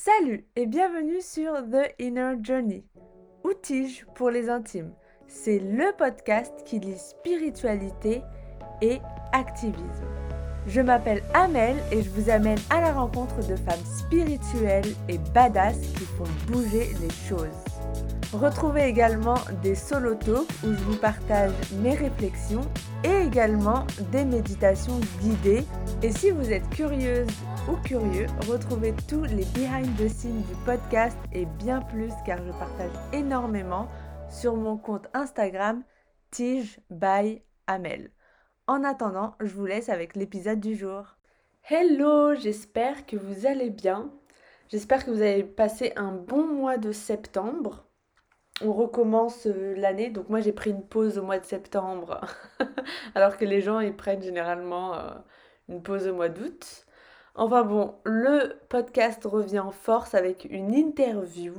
Salut et bienvenue sur The Inner Journey, Outige pour les intimes. C'est le podcast qui lit spiritualité et activisme. Je m'appelle Amel et je vous amène à la rencontre de femmes spirituelles et badass qui font bouger les choses. Retrouvez également des solo talks où je vous partage mes réflexions et également des méditations guidées. Et si vous êtes curieuse ou curieux, retrouvez tous les behind the scenes du podcast et bien plus car je partage énormément sur mon compte Instagram Tige by Amel. En attendant, je vous laisse avec l'épisode du jour. Hello, j'espère que vous allez bien. J'espère que vous avez passé un bon mois de septembre on recommence euh, l'année. Donc moi j'ai pris une pause au mois de septembre, alors que les gens ils prennent généralement euh, une pause au mois d'août. Enfin bon, le podcast revient en force avec une interview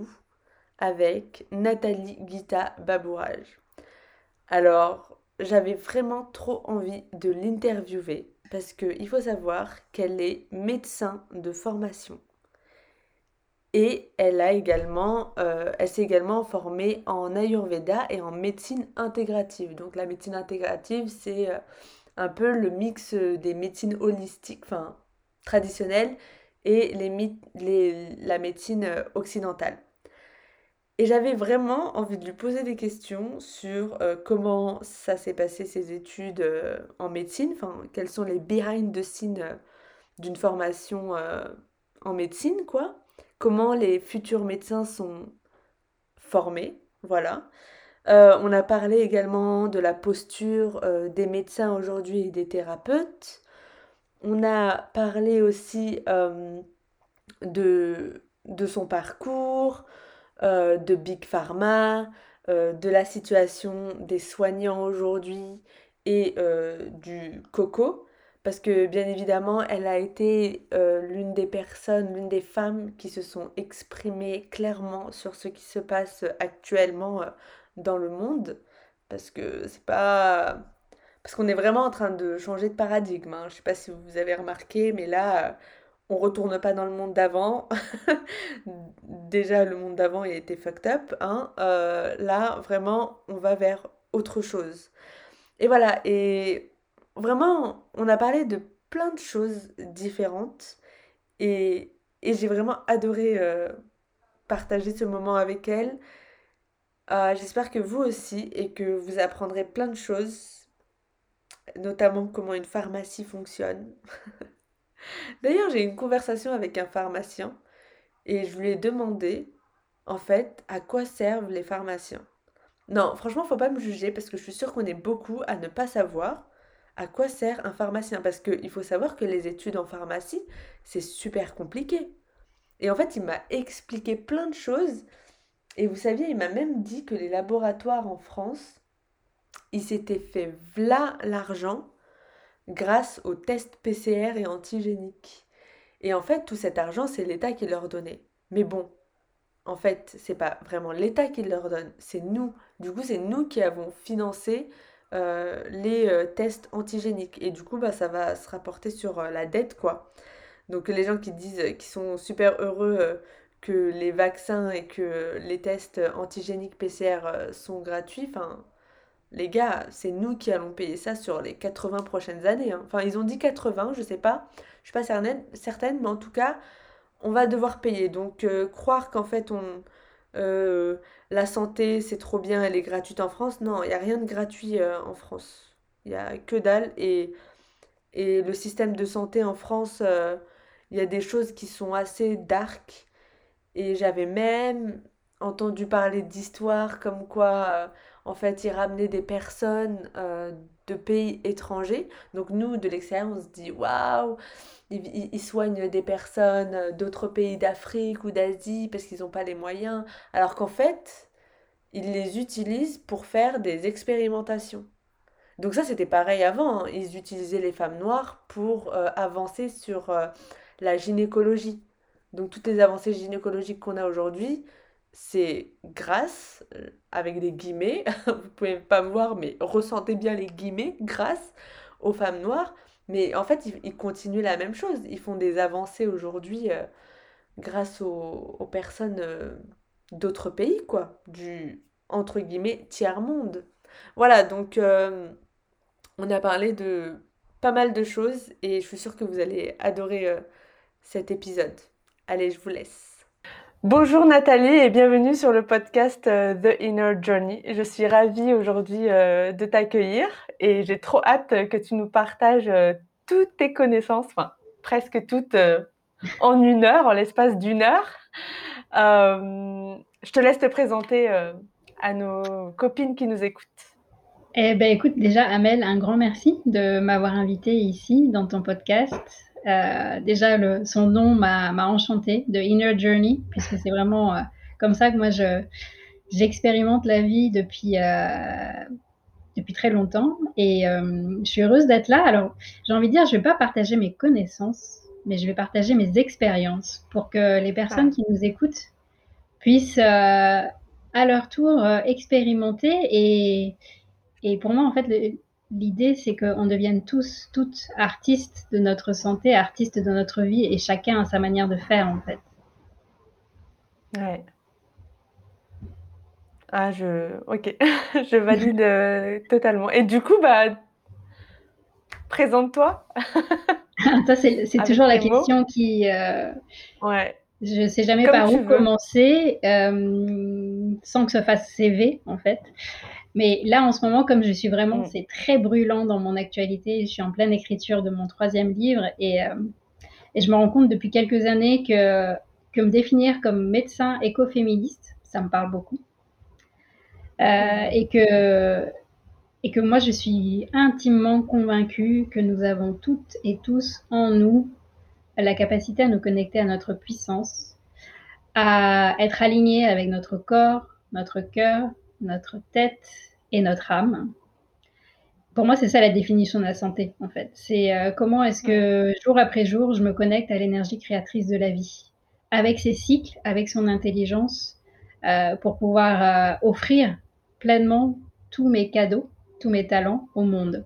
avec Nathalie Guita Babourage. Alors j'avais vraiment trop envie de l'interviewer parce qu'il faut savoir qu'elle est médecin de formation. Et elle a également, euh, elle s'est également formée en Ayurveda et en médecine intégrative. Donc la médecine intégrative, c'est euh, un peu le mix euh, des médecines holistiques, traditionnelles, et les, la médecine occidentale. Et j'avais vraiment envie de lui poser des questions sur comment ça s'est passé ses études en médecine, enfin quels sont les behind the scenes d'une formation en médecine, quoi comment les futurs médecins sont formés. Voilà. Euh, on a parlé également de la posture euh, des médecins aujourd'hui et des thérapeutes. On a parlé aussi euh, de, son parcours, de Big Pharma, de la situation des soignants aujourd'hui et du coco. Parce que bien évidemment, elle a été euh, l'une des personnes, l'une des femmes qui se sont exprimées clairement sur ce qui se passe actuellement euh, dans le monde, parce que c'est pas... Parce qu'on est vraiment en train de changer de paradigme. Hein. Je sais pas si vous avez remarqué, mais là, on retourne pas dans le monde d'avant. Déjà, le monde d'avant, il était fucked up. Hein. Euh, là, vraiment, on va vers autre chose. Et voilà, et vraiment, on a parlé de plein de choses différentes et, j'ai vraiment adoré euh, partager ce moment avec elle. Euh, j'espère que vous aussi et que vous apprendrez plein de choses, notamment comment une pharmacie fonctionne. D'ailleurs, j'ai eu une conversation avec un pharmacien et je lui ai demandé, en fait, à quoi servent les pharmaciens. Non, franchement, faut pas me juger parce que je suis sûre qu'on est beaucoup à ne pas savoir à quoi sert un pharmacien Parce qu'il faut savoir que les études en pharmacie, c'est super compliqué. Et en fait, il m'a expliqué plein de choses. Et vous saviez, il m'a même dit que les laboratoires en France, ils s'étaient fait v'là l'argent grâce aux tests PCR et antigéniques. Et en fait, tout cet argent, c'est l'État qui leur donnait. Mais bon, en fait, c'est pas vraiment l'État qui leur donne, c'est nous. Du coup, c'est nous qui avons financé euh, les euh, tests antigéniques. Et du coup, bah, ça va se rapporter sur euh, la dette, quoi. Donc les gens qui disent, qui sont super heureux que les vaccins et que les tests antigéniques PCR sont gratuits, enfin, les gars, c'est nous qui allons payer ça sur les 80 prochaines années. Hein. Enfin, ils ont dit 80, je sais pas. Je suis pas certaine, certaine, mais en tout cas, on va devoir payer. Donc, croire qu'en fait, on, euh, la santé, c'est trop bien, elle est gratuite en France. Non, il n'y a rien de gratuit euh, en France. Il n'y a que dalle. Et, et le système de santé en France, euh, il y a des choses qui sont assez dark. Et j'avais même entendu parler d'histoires comme quoi, en fait, ils ramenaient des personnes de pays étrangers. Donc nous, de l'extérieur, on se dit, waouh ils, soignent des personnes euh, d'autres pays d'Afrique ou d'Asie parce qu'ils n'ont pas les moyens, alors qu'en fait, ils les utilisent pour faire des expérimentations. Donc ça, c'était pareil avant. Hein. Ils utilisaient les femmes noires pour euh, avancer sur euh, la gynécologie. Donc toutes les avancées gynécologiques qu'on a aujourd'hui, c'est grâce, avec des guillemets, vous pouvez pas me voir, mais ressentez bien les guillemets, grâce aux femmes noires mais en fait, ils, continuent la même chose. Ils font des avancées aujourd'hui euh, grâce aux, personnes d'autres pays, quoi, du entre guillemets tiers-monde. Voilà, donc on a parlé de pas mal de choses et je suis sûre que vous allez adorer cet épisode. Allez, je vous laisse. Bonjour Nathalie et bienvenue sur le podcast euh, The Inner Journey. Je suis ravie aujourd'hui euh, de t'accueillir et j'ai trop hâte que tu nous partages euh, toutes tes connaissances, enfin presque toutes en une heure, en l'espace d'une heure. je te laisse te présenter à nos copines qui nous écoutent. Eh ben écoute, déjà Amel, un grand merci de m'avoir invitée ici dans ton podcast. Euh, déjà, le, son nom m'a enchanté, de Inner Journey, puisque c'est vraiment euh, comme ça que moi j'expérimente la vie depuis, euh, depuis très longtemps. Et je suis heureuse d'être là. Alors, j'ai envie de dire, je ne vais pas partager mes connaissances, mais je vais partager mes expériences pour que les personnes ah. qui nous écoutent puissent à leur tour expérimenter. Et, et pour moi, en fait, le, l'idée, c'est qu'on devienne tous, toutes artistes de notre santé, artistes de notre vie, et chacun a sa manière de faire, en fait. Ouais. Ah, je. Ok, je valide euh, totalement. Et du coup, bah. Présente-toi. Ça, c'est toujours la question qui. Euh, ouais. Je sais jamais par où commencer euh, sans que ça fasse CV, en fait. Mais là, en ce moment, comme je suis vraiment, mm. c'est très brûlant dans mon actualité. Je suis en pleine écriture de mon troisième livre et, euh, et je me rends compte depuis quelques années que, que me définir comme médecin écoféministe, ça me parle beaucoup. Euh, et, que, et que moi, je suis intimement convaincue que nous avons toutes et tous en nous la capacité à nous connecter à notre puissance, à être alignés avec notre corps, notre cœur, notre tête et notre âme. Pour moi, c'est ça la définition de la santé, en fait. C'est euh, comment est-ce que jour après jour, je me connecte à l'énergie créatrice de la vie, avec ses cycles, avec son intelligence, euh, pour pouvoir euh, offrir pleinement tous mes cadeaux, tous mes talents au monde.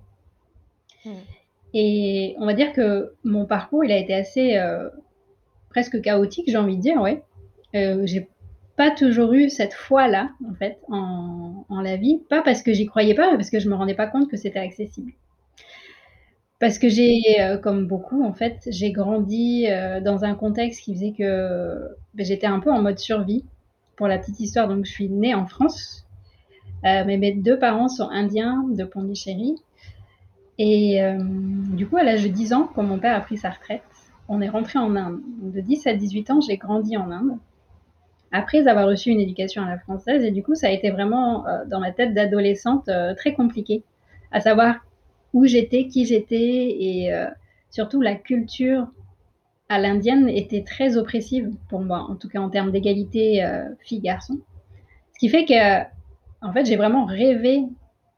Et on va dire que mon parcours, il a été assez presque chaotique, j'ai envie de dire, ouais. j'ai pas toujours eu cette foi-là, en fait, en, la vie. Pas parce que j'y croyais pas, mais parce que je me rendais pas compte que c'était accessible. Parce que j'ai, euh, comme beaucoup, en fait, j'ai grandi euh, dans un contexte qui faisait que ben, j'étais un peu en mode survie. Pour la petite histoire, donc je suis née en France, euh, mais mes deux parents sont indiens de Pondichéry. Et du coup, à l'âge de 10 ans, quand mon père a pris sa retraite, on est rentré en Inde. de 10 à 18 ans, j'ai grandi en Inde après avoir reçu une éducation à la française. Et du coup, ça a été vraiment euh, dans ma tête d'adolescente euh, très compliqué, à savoir où j'étais, qui j'étais, et euh, surtout la culture à l'indienne était très oppressive pour moi, en tout cas en termes d'égalité fille-garçon. Ce qui fait que, en fait, j'ai vraiment rêvé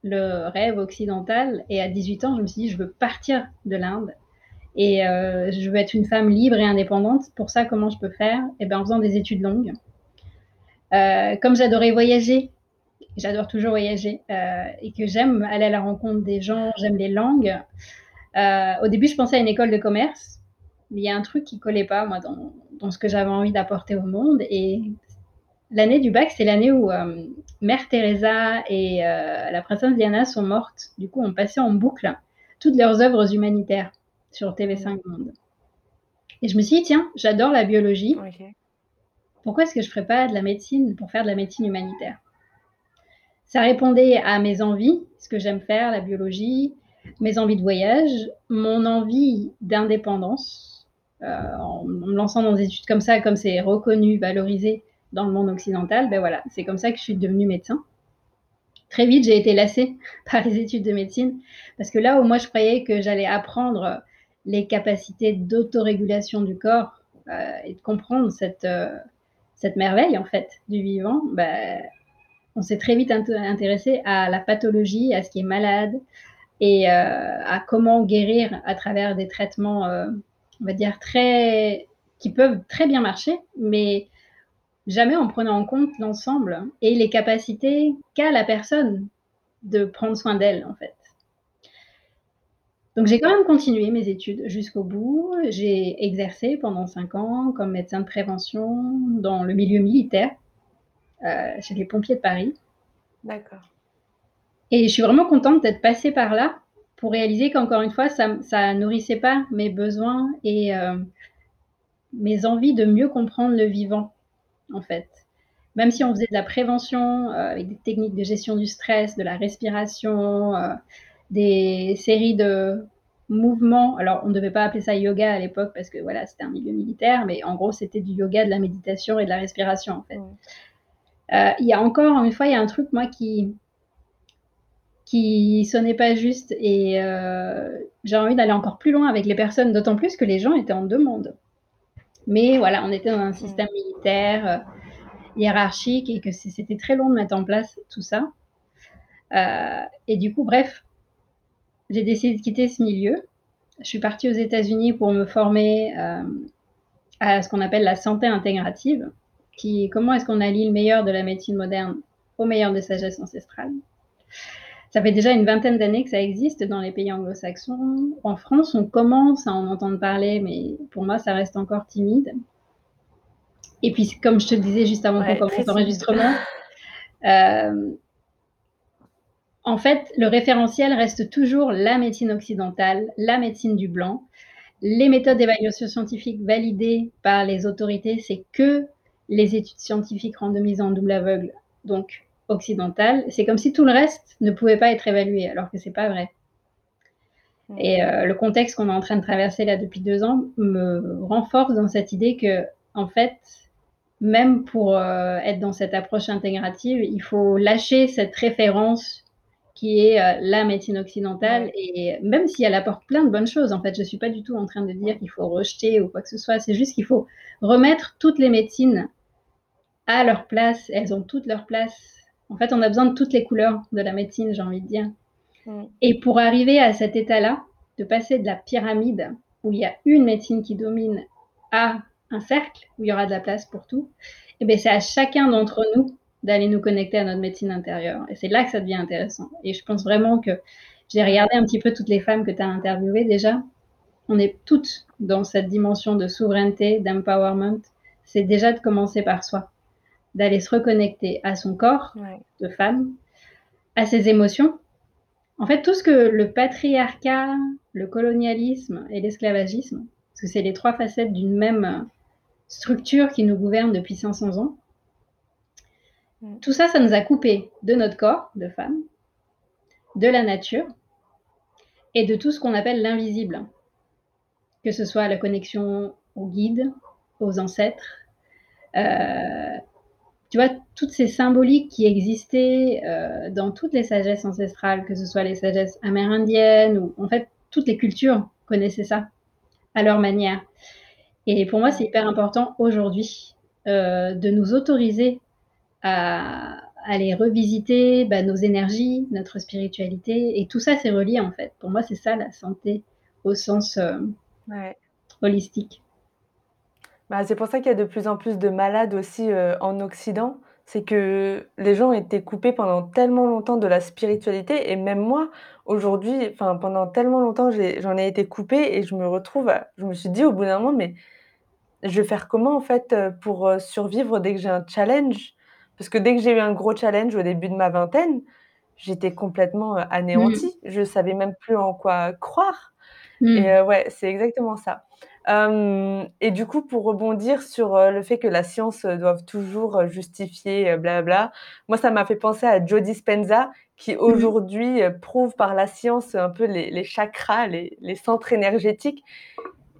le rêve occidental. Et à 18 ans, je me suis dit, je veux partir de l'Inde. Et je veux être une femme libre et indépendante. Pour ça, comment je peux faire? Eh bien, en faisant des études longues. Euh, comme j'adorais voyager, j'adore toujours voyager euh, et que j'aime aller à la rencontre des gens, j'aime les langues. Euh, au début, je pensais à une école de commerce, mais il y a un truc qui collait pas moi dans, ce que j'avais envie d'apporter au monde. Et l'année du bac, c'est l'année où Mère Teresa et la princesse Diana sont mortes. Du coup, on passait en boucle toutes leurs œuvres humanitaires sur TV5 Monde. Et je me suis dit, tiens, j'adore la biologie pourquoi est-ce que je ne ferais pas de la médecine pour faire de la médecine humanitaire? Ça répondait à mes envies, ce que j'aime faire, la biologie, mes envies de voyage, mon envie d'indépendance, euh, en, me lançant dans des études comme ça, comme c'est reconnu, valorisé dans le monde occidental, ben voilà, c'est comme ça que je suis devenue médecin. Très vite, j'ai été lassée par les études de médecine, parce que là où moi je croyais que j'allais apprendre les capacités d'autorégulation du corps euh, et de comprendre cette, euh, cette merveille en fait du vivant, ben, on s'est très vite intéressé à la pathologie, à ce qui est malade et euh, à comment guérir à travers des traitements, euh, on va dire très qui peuvent très bien marcher, mais jamais en prenant en compte l'ensemble et les capacités qu'a la personne de prendre soin d'elle en fait. Donc j'ai quand même continué mes études jusqu'au bout. J'ai exercé pendant 5 ans comme médecin de prévention dans le milieu militaire, heu, chez les pompiers de Paris. D'accord. Et je suis vraiment contente d'être passée par là pour réaliser qu'encore une fois, ça ça nourrissait pas mes besoins et heu, mes envies de mieux comprendre le vivant, en fait. Même si on faisait de la prévention, heu, avec des techniques de gestion du stress, de la respiration, heu, des séries de mouvements. Alors, on ne devait pas appeler ça yoga à l'époque parce que voilà, c'était un milieu militaire, mais en gros, c'était du yoga, de la méditation et de la respiration, en fait. Mmh. il y a encore une fois, il y a un truc, moi, qui qui sonnait pas juste et euh, j'ai envie d'aller encore plus loin avec les personnes, d'autant plus que les gens étaient en demande. Mais voilà, on était dans un système militaire, euh, hiérarchique et que c'était très long de mettre en place tout ça. Euh, et du coup, bref, j'ai décidé de quitter ce milieu. Je suis partie aux États-Unis pour me former à ce qu'on appelle la santé intégrative, qui comment est-ce qu'on allie le meilleur de la médecine moderne au meilleur des sagesses ancestrales. Ça fait déjà une vingtaine d'années que ça existe dans les pays anglo-saxons. En France, on commence à en entendre parler, mais pour moi, ça reste encore timide. Et puis, comme je te le disais juste avant qu'on commence l'enregistrement, euh, en fait, le référentiel reste toujours la médecine occidentale, la médecine du blanc. Les méthodes d'évaluation scientifique validées par les autorités, c'est que les études scientifiques randomisées en double aveugle, donc occidentale, c'est comme si tout le reste ne pouvait pas être évalué, alors que c'est pas vrai. Mm. Et euh, le contexte qu'on est en train de traverser là depuis deux ans me renforce dans cette idée que, en fait, même pour euh, être dans cette approche intégrative, il faut lâcher cette référence qui est euh, la médecine occidentale. Et même si elle apporte plein de bonnes choses, en fait, je suis pas du tout en train de dire qu'il faut rejeter ou quoi que ce soit. C'est juste qu'il faut remettre toutes les médecines à leur place. Elles ont toutes leur place en fait, on a besoin de toutes les couleurs de la médecine, j'ai envie de dire. Mm. Et pour arriver à cet état-là, de passer de la pyramide, où il y a une médecine qui domine, à un cercle, où il y aura de la place pour tout, et eh bien c'est à chacun d'entre nous d'aller nous connecter à notre médecine intérieure. Et c'est là que ça devient intéressant. Et je pense vraiment que j'ai regardé un petit peu toutes les femmes que tu as interviewées déjà. On est toutes dans cette dimension de souveraineté, d'empowerment. C'est déjà de commencer par soi d'aller se reconnecter à son corps de femme, à ses émotions. En fait, tout ce que le patriarcat, le colonialisme et l'esclavagisme, parce que c'est les trois facettes d'une même structure qui nous gouverne depuis 500 ans. Tout ça, ça nous a coupé de notre corps de femme, de la nature et de tout ce qu'on appelle l'invisible, que ce soit la connexion aux guides, aux ancêtres, euh, tu vois, toutes ces symboliques qui existaient euh, dans toutes les sagesses ancestrales, que ce soit les sagesses amérindiennes ou en fait toutes les cultures connaissaient ça à leur manière. Et pour moi, c'est hyper important aujourd'hui euh, de nous autoriser à aller revisiter bah, nos énergies, notre spiritualité. Et tout ça, c'est relié en fait. Pour moi, c'est ça la santé au sens euh, holistique. Bah, c'est pour ça qu'il y a de plus en plus de malades aussi, euh, en Occident. C'est que les gens étaient coupés pendant tellement longtemps de la spiritualité et même moi, aujourd'hui, pendant tellement longtemps, j'en ai été coupée et je me retrouve je me suis dit au bout d'un moment: «Mais je vais faire comment en fait, euh, pour, survivre dès que j'ai un challenge?» Parce que dès que j'ai eu un gros challenge au début de ma vingtaine, j'étais complètement, mmh. anéantie. Je savais même plus en quoi croire mmh. et ouais, c'est exactement ça et du coup, pour rebondir sur, le fait que la science, doive toujours, justifier, blabla, moi ça m'a fait penser à Joe Dispenza qui mmh aujourd'hui, prouve par la science un peu les chakras, les centres énergétiques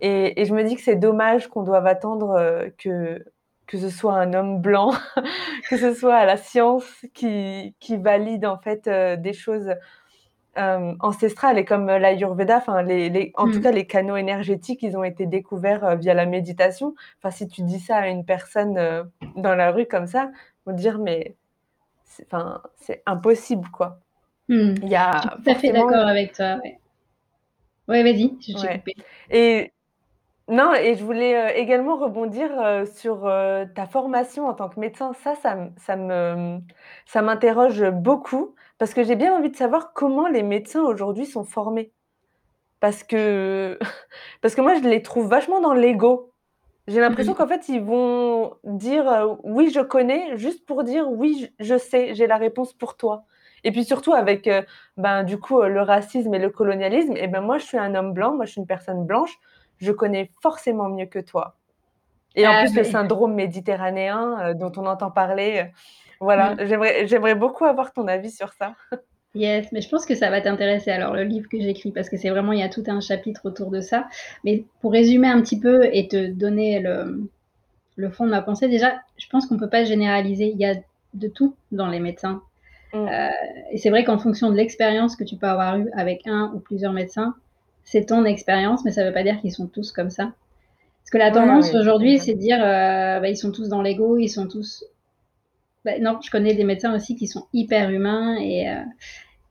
et je me dis que c'est dommage qu'on doive attendre, que que ce soit un homme blanc, que ce soit la science qui qui valide en fait, des choses euh, ancestrales et comme l'Ayurveda, enfin les, les, en tout mm. cas les canaux énergétiques, ils ont été découverts euh, via la méditation. Enfin, si tu dis ça à une personne euh, dans la rue comme ça, ils vont dire mais enfin c'est impossible quoi. Mm. Il y a je suis tout à fait d'accord avec toi. Ouais, vas-y, je t'ai coupé. Et non, et je voulais également rebondir sur ta formation en tant que médecin. Ça, ça, ça me, ça m'interroge beaucoup parce que j'ai bien envie de savoir comment les médecins aujourd'hui sont formés. parce que parce que moi, je les trouve vachement dans l'ego. J'ai l'impression mmh. qu'en fait, ils vont dire, «Oui, je connais», juste pour dire: «Oui, je sais, j'ai la réponse pour toi». Et puis surtout avec, ben, du coup, le racisme et le colonialisme et ben, moi, je suis un homme blanc, moi, je suis une personne blanche, je connais forcément mieux que toi. Et en ah, plus, le syndrome méditerranéen, dont on entend parler, voilà, mmh. j'aimerais j'aimerais beaucoup avoir ton avis sur ça. Yes, mais je pense que ça va t'intéresser alors le livre que j'écris parce que c'est vraiment il y a tout un chapitre autour de ça. Mais pour résumer un petit peu et te donner le, le fond de ma pensée, déjà, je pense qu'on ne peut pas généraliser. Il y a de tout dans les médecins. Mm. Euh, et c'est vrai qu'en fonction de l'expérience que tu peux avoir eue avec un ou plusieurs médecins, c'est ton expérience, mais ça ne veut pas dire qu'ils sont tous comme ça. Parce que la tendance aujourd'hui, c'est de dire euh, bah, ils sont tous dans l'ego, ils sont tous. Bah, non, je connais des médecins aussi qui sont hyper humains et, euh,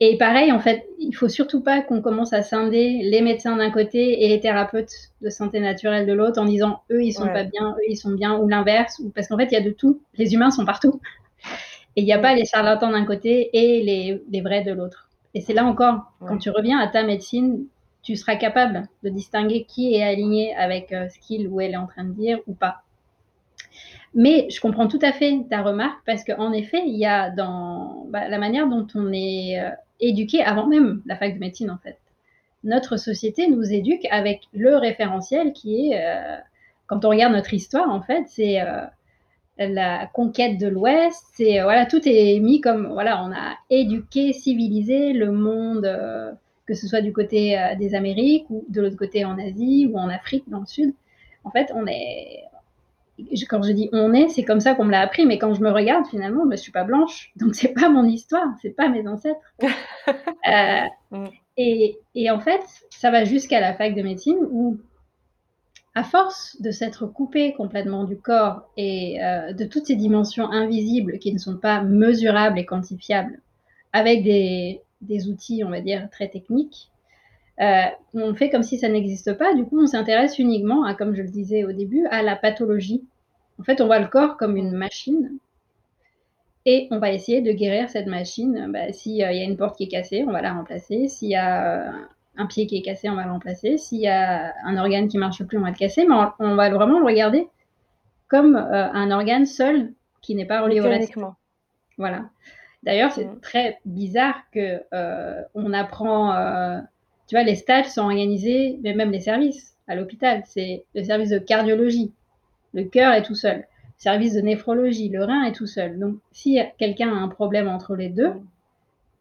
et pareil, en fait, il faut surtout pas qu'on commence à scinder les médecins d'un côté et les thérapeutes de santé naturelle de l'autre en disant eux ils sont pas bien, eux ils sont bien ou l'inverse, ou parce qu'en fait il y a de tout. Les humains sont partout et il n'y a pas les charlatans d'un côté et les, les vrais de l'autre. Et c'est là encore, quand tu reviens à ta médecine, tu seras capable de distinguer qui est aligné avec euh, ce qu'il ou elle est en train de dire ou pas. Mais je comprends tout à fait ta remarque parce qu'en effet, il y a dans bah, la manière dont on est euh, éduqué avant même la fac de médecine, en fait. Notre société nous éduque avec le référentiel qui est, euh, quand on regarde notre histoire, en fait, c'est la conquête de l'Ouest. Voilà, tout est mis comme voilà, on a éduqué, civilisé le monde, que ce soit du côté des Amériques ou de l'autre côté en Asie ou en Afrique dans le Sud. En fait, on est quand je dis on est, c'est comme ça qu'on me l'a appris, mais quand je me regarde, finalement, je ne suis pas blanche, donc c'est pas mon histoire, c'est pas mes ancêtres. Euh, mm. et, et, en fait, ça va jusqu'à la fac de médecine où, à force de s'être coupé complètement du corps et euh, de toutes ces dimensions invisibles qui ne sont pas mesurables et quantifiables, avec des, des outils, on va dire, très techniques, euh, on fait comme si ça n'existe pas. Du coup, on s'intéresse uniquement, à, comme je le disais au début, à la pathologie. En fait, on voit le corps comme une machine et on va essayer de guérir cette machine. Bah, S'il euh, y a une porte qui est cassée, on va la remplacer. S'il y a euh, un pied qui est cassé, on va le remplacer. S'il y a un organe qui marche plus, on va le casser. Mais on, va vraiment le regarder comme un organe seul qui n'est pas relié au reste. Voilà. D'ailleurs, c'est très bizarre que on apprend tu vois, les stages sont organisés, mais même les services à l'hôpital, c'est le service de cardiologie, le cœur est tout seul. Le service de néphrologie, le rein est tout seul. Donc, si quelqu'un a un problème entre les deux,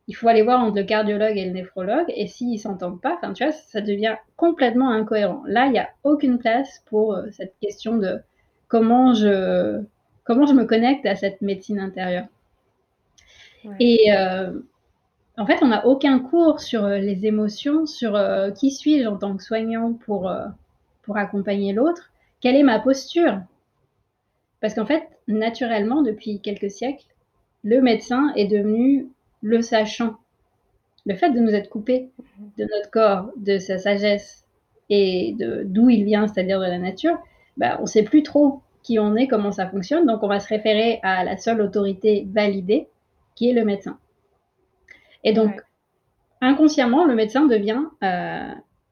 il faut aller voir entre le cardiologue et le néphrologue. Et s'ils ne s'entendent pas, tu vois, ça devient complètement incohérent. Là, il n'y a aucune place pour euh, cette question de comment je, comment je me connecte à cette médecine intérieure. Et euh, en fait, on n'a aucun cours sur euh, les émotions, sur euh, qui suis-je en tant que soignant pour, pour accompagner l'autre, quelle est ma posture? Parce qu'en fait, naturellement, depuis quelques siècles, le médecin est devenu le sachant. Le fait de nous être coupés de notre corps, de sa sagesse et de d'où il vient, c'est-à-dire de la nature, bah, on ne sait plus trop qui on est, comment ça fonctionne, donc on va se référer à la seule autorité validée, qui est le médecin. Et donc, inconsciemment, le médecin devient euh,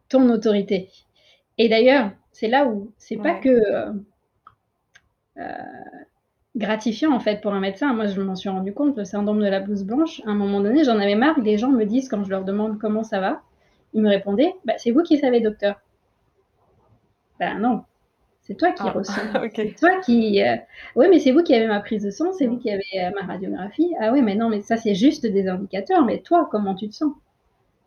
ton autorité. Et d'ailleurs, c'est là où c'est pas que euh, euh, gratifiant en fait pour un médecin. Moi, je m'en suis rendu compte, le syndrome de la blouse blanche. À un moment donné, j'en avais marre. Les gens me disent quand je leur demande comment ça va, ils me répondaient bah, C'est vous qui savez, docteur. Ben non, c'est toi qui ah, ressens. C'est toi qui. Euh, oui, mais c'est vous qui avez ma prise de sang, c'est vous qui avez euh, ma radiographie. Ah oui, mais non, mais ça, c'est juste des indicateurs. Mais toi, comment tu te sens?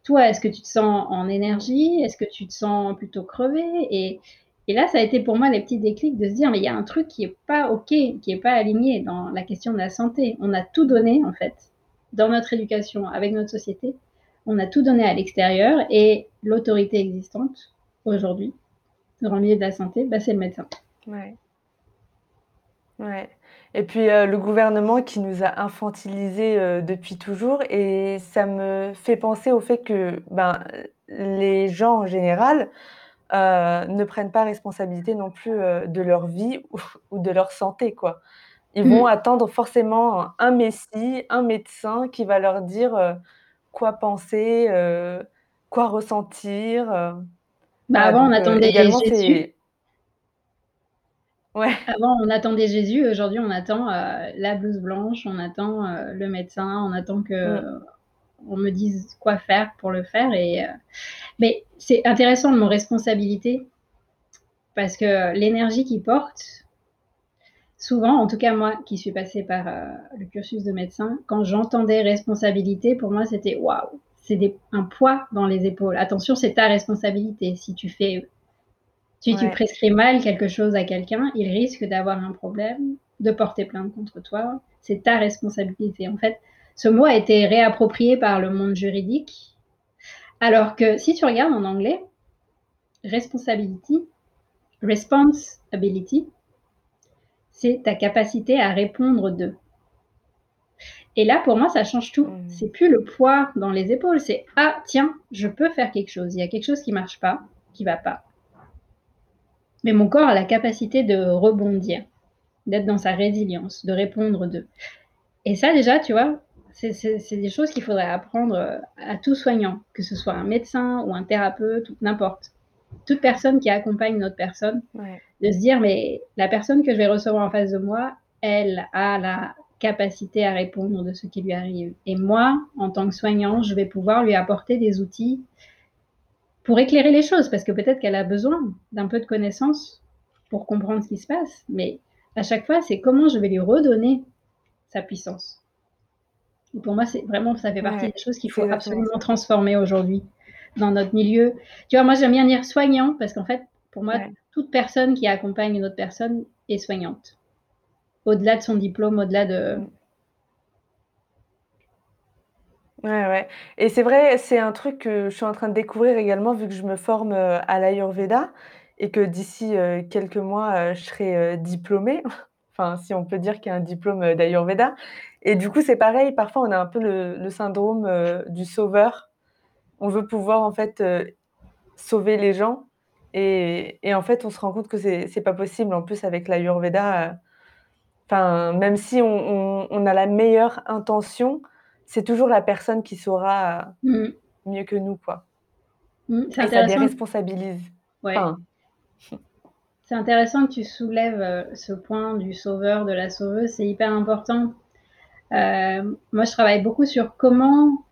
Toi, est-ce que tu te sens en énergie? Est-ce que tu te sens plutôt crevé? Et, et là, ça a été pour moi les petits déclics de se dire, mais il y a un truc qui n'est pas OK, qui n'est pas aligné dans la question de la santé. On a tout donné, en fait, dans notre éducation, avec notre société. On a tout donné à l'extérieur et l'autorité existante aujourd'hui, dans le milieu de la santé, bah, c'est le médecin. Ouais. Ouais. Et puis euh, le gouvernement qui nous a infantilisés euh, depuis toujours, et ça me fait penser au fait que ben, les gens en général euh, ne prennent pas responsabilité non plus de leur vie ou, de leur santé. Quoi. Ils vont mm. attendre forcément un messie, un médecin qui va leur dire quoi penser, quoi ressentir. Bah, avant, on attendait Jésus. Ouais. Avant, on attendait Jésus. Aujourd'hui, on attend la blouse blanche, on attend le médecin, on attend que on me dise quoi faire pour le faire. Et mais c'est intéressant le mot responsabilité parce que l'énergie qu'il porte, souvent, en tout cas moi qui suis passée par le cursus de médecin, quand j'entendais responsabilité, pour moi c'était waouh, c'est un poids dans les épaules. Attention, c'est ta responsabilité. Si tu fais, si tu prescris mal quelque chose à quelqu'un, il risque d'avoir un problème, de porter plainte contre toi. C'est ta responsabilité. En fait, ce mot a été réapproprié par le monde juridique, alors que si tu regardes en anglais, responsibility, responsibility, c'est ta capacité à répondre de. Et là, pour moi, ça change tout. Mmh. C'est plus le poids dans les épaules, c'est ah tiens, je peux faire quelque chose. Il y a quelque chose qui marche pas, qui va pas. Mais mon corps a la capacité de rebondir, d'être dans sa résilience, de répondre de. Et ça, déjà, tu vois, c'est des choses qu'il faudrait apprendre à tout soignant, que ce soit un médecin ou un thérapeute n'importe. Toute personne qui accompagne une autre personne, de se dire, mais la personne que je vais recevoir en face de moi, elle a la capacité à répondre de ce qui lui arrive. Et moi, en tant que soignant, je vais pouvoir lui apporter des outils pour éclairer les choses, parce que peut-être qu'elle a besoin d'un peu de connaissances pour comprendre ce qui se passe. Mais à chaque fois, c'est comment je vais lui redonner sa puissance. Et pour moi, c'est vraiment, ça fait partie des choses qu'il faut absolument transformer aujourd'hui dans notre milieu. Tu vois, moi, j'aime bien dire soignant, parce qu'en fait, pour moi, toute personne qui accompagne une autre personne est soignante au-delà de son diplôme, au-delà de. Ouais, ouais. Et c'est vrai, c'est un truc que je suis en train de découvrir également, vu que je me forme euh, à l'Ayurveda et que d'ici euh, quelques mois, euh, je serai diplômée. enfin, si on peut dire qu'il y a un diplôme d'Ayurveda. Et du coup, c'est pareil, parfois on a un peu le, syndrome du sauveur. On veut pouvoir en fait sauver les gens. Et, et, en fait, on se rend compte que c'est pas possible. En plus, avec l'Ayurveda, Enfin, même si on, a la meilleure intention, c'est toujours la personne qui saura mmh. mieux que nous, quoi. Mmh, Et ça déresponsabilise. Ouais. C'est intéressant que tu soulèves euh, ce point du sauveur, de la sauveuse, c'est hyper important. Euh, moi, je travaille beaucoup sur comment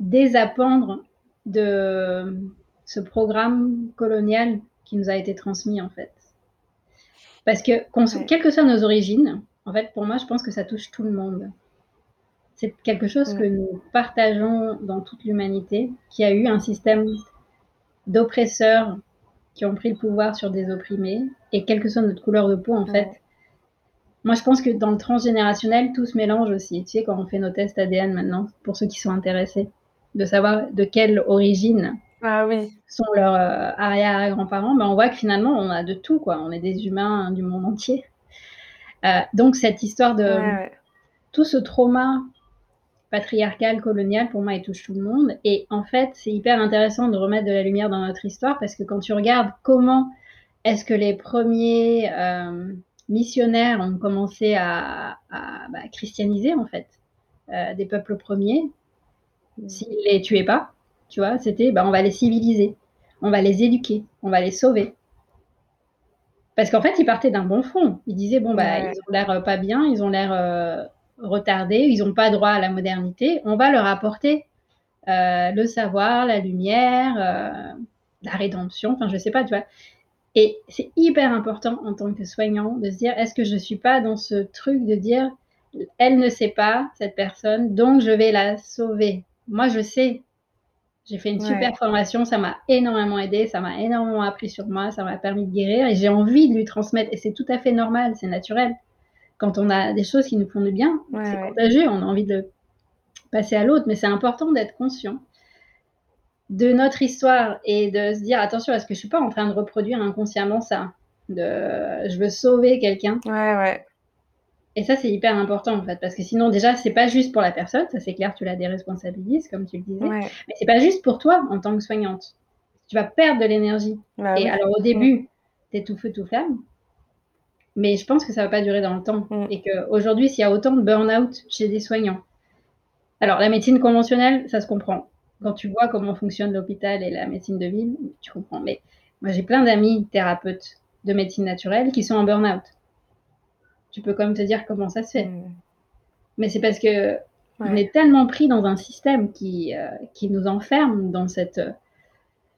désappendre de ce programme colonial qui nous a été transmis, en fait. Parce que, quelles que soient nos origines, en fait, pour moi, je pense que ça touche tout le monde. C'est quelque chose que nous partageons dans toute l'humanité, qui a eu un système d'oppresseurs qui ont pris le pouvoir sur des opprimés, et quelle que soit notre couleur de peau, en fait. Moi, je pense que dans le transgénérationnel, tout se mélange aussi. Tu sais, quand on fait nos tests ADN maintenant, pour ceux qui sont intéressés, de savoir de quelle origine ah oui. sont leurs euh, arrière-grands-parents, ben on voit que finalement, on a de tout, quoi. On est des humains du monde entier. Euh, donc, cette histoire de tout ce trauma patriarcal, colonial, pour moi, il touche tout le monde. Et en fait, c'est hyper intéressant de remettre de la lumière dans notre histoire parce que quand tu regardes comment est-ce que les premiers euh, missionnaires ont commencé à, bah, christianiser, en fait, des peuples premiers, mmh. s'ils les tuaient pas, tu vois, c'était bah, on va les civiliser, on va les éduquer, on va les sauver. Parce qu'en fait, ils partaient d'un bon fond. Ils disaient bon, bah, ils ont l'air euh, pas bien, ils ont l'air euh, retardés, ils n'ont pas droit à la modernité. On va leur apporter euh, le savoir, la lumière, la rédemption, enfin, je sais pas, tu vois. Et c'est hyper important en tant que soignant de se dire est-ce que je ne suis pas dans ce truc de dire elle ne sait pas, cette personne, donc je vais la sauver. Moi, je sais, j'ai fait une super formation, ça m'a énormément aidé, ça m'a énormément appris sur moi, ça m'a permis de guérir et j'ai envie de lui transmettre. Et c'est tout à fait normal, c'est naturel. Quand on a des choses qui nous font du bien, c'est contagieux, on a envie de passer à l'autre, mais c'est important d'être conscient de notre histoire et de se dire attention, est-ce que je suis pas en train de reproduire inconsciemment ça? De je veux sauver quelqu'un. Ouais, ouais. Et ça, c'est hyper important, en fait, parce que sinon, déjà, c'est pas juste pour la personne, ça c'est clair, tu la déresponsabilises, comme tu le disais, mais c'est pas juste pour toi en tant que soignante. Tu vas perdre de l'énergie. Bah et alors, au début, tu es tout feu, tout flamme, mais je pense que ça va pas durer dans le temps. Mm. Et qu'aujourd'hui, s'il y a autant de burn-out chez des soignants, alors la médecine conventionnelle, ça se comprend. quand tu vois comment fonctionne l'hôpital et la médecine de ville, tu comprends. Mais moi, j'ai plein d'amis thérapeutes de médecine naturelle qui sont en burn-out. Tu peux quand même te dire comment ça se fait. Mais c'est parce que on est tellement pris dans un système qui, euh, qui nous enferme dans cette euh,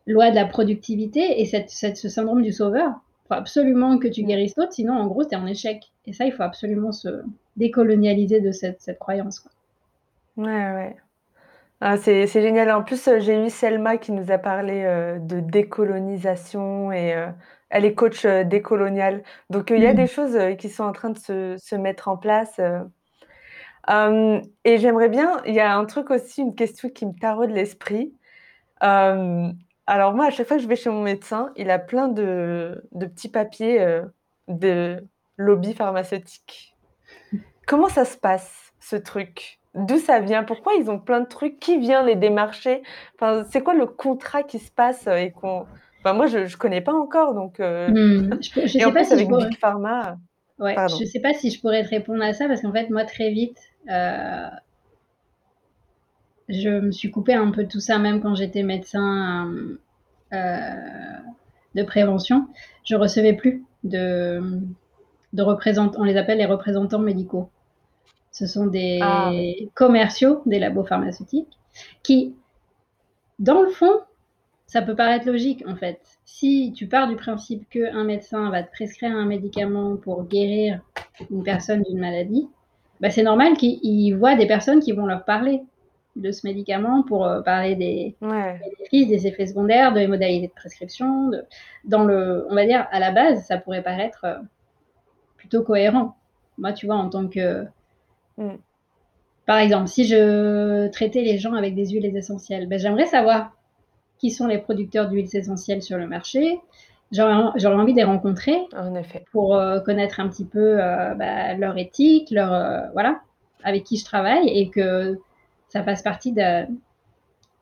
loi de la productivité et cette, ce syndrome du sauveur. Il faut absolument que tu guérisses l'autre, sinon, en gros, tu es en échec. Et ça, il faut absolument se décolonialiser de cette, cette croyance. Quoi. Ouais, ouais. Ah, c'est génial. En plus, euh, j'ai eu Selma qui nous a parlé euh, de décolonisation et elle est coach décoloniale. Donc, il y a des mmh. choses qui sont en train de se, se mettre en place. et j'aimerais bien, il y a un truc aussi, une question qui me taraude l'esprit. alors, moi, à chaque fois que je vais chez mon médecin, il a plein de, de petits papiers de lobby pharmaceutique. Comment ça se passe, ce truc? D'où ça vient? Pourquoi ils ont plein de trucs? Qui vient les démarcher? Enfin, C'est quoi le contrat qui se passe euh, et qu'on... Enfin, moi, je ne connais pas encore. Donc, euh... hmm. je, je sais pas si avec je pourrais... Big Pharma... Ouais, je ne sais pas si je pourrais te répondre à ça parce qu'en fait, moi, très vite, euh... je me suis coupée un peu de tout ça, même quand j'étais médecin euh, de prévention. Je recevais plus de, de représentants, on les appelle les représentants médicaux. Ce sont des ah. commerciaux des labos pharmaceutiques qui, dans le fond, ça peut paraître logique en fait. Si tu pars du principe qu'un médecin va te prescrire un médicament pour guérir une personne d'une maladie, bah, c'est normal qu'ils voient des personnes qui vont leur parler de ce médicament pour euh, parler des, bénéfices, des effets secondaires, des modalités de prescription. dans le, on va dire, à la base, ça pourrait paraître euh, plutôt cohérent. Moi, tu vois, en tant que Mm. Par exemple, si je traitais les gens avec des huiles essentielles, ben, j'aimerais savoir qui sont les producteurs d'huiles essentielles sur le marché. J'aurais envie de les rencontrer en effet. pour euh, connaître un petit peu euh, ben, leur éthique, leur euh, voilà, avec qui je travaille et que ça fasse partie de,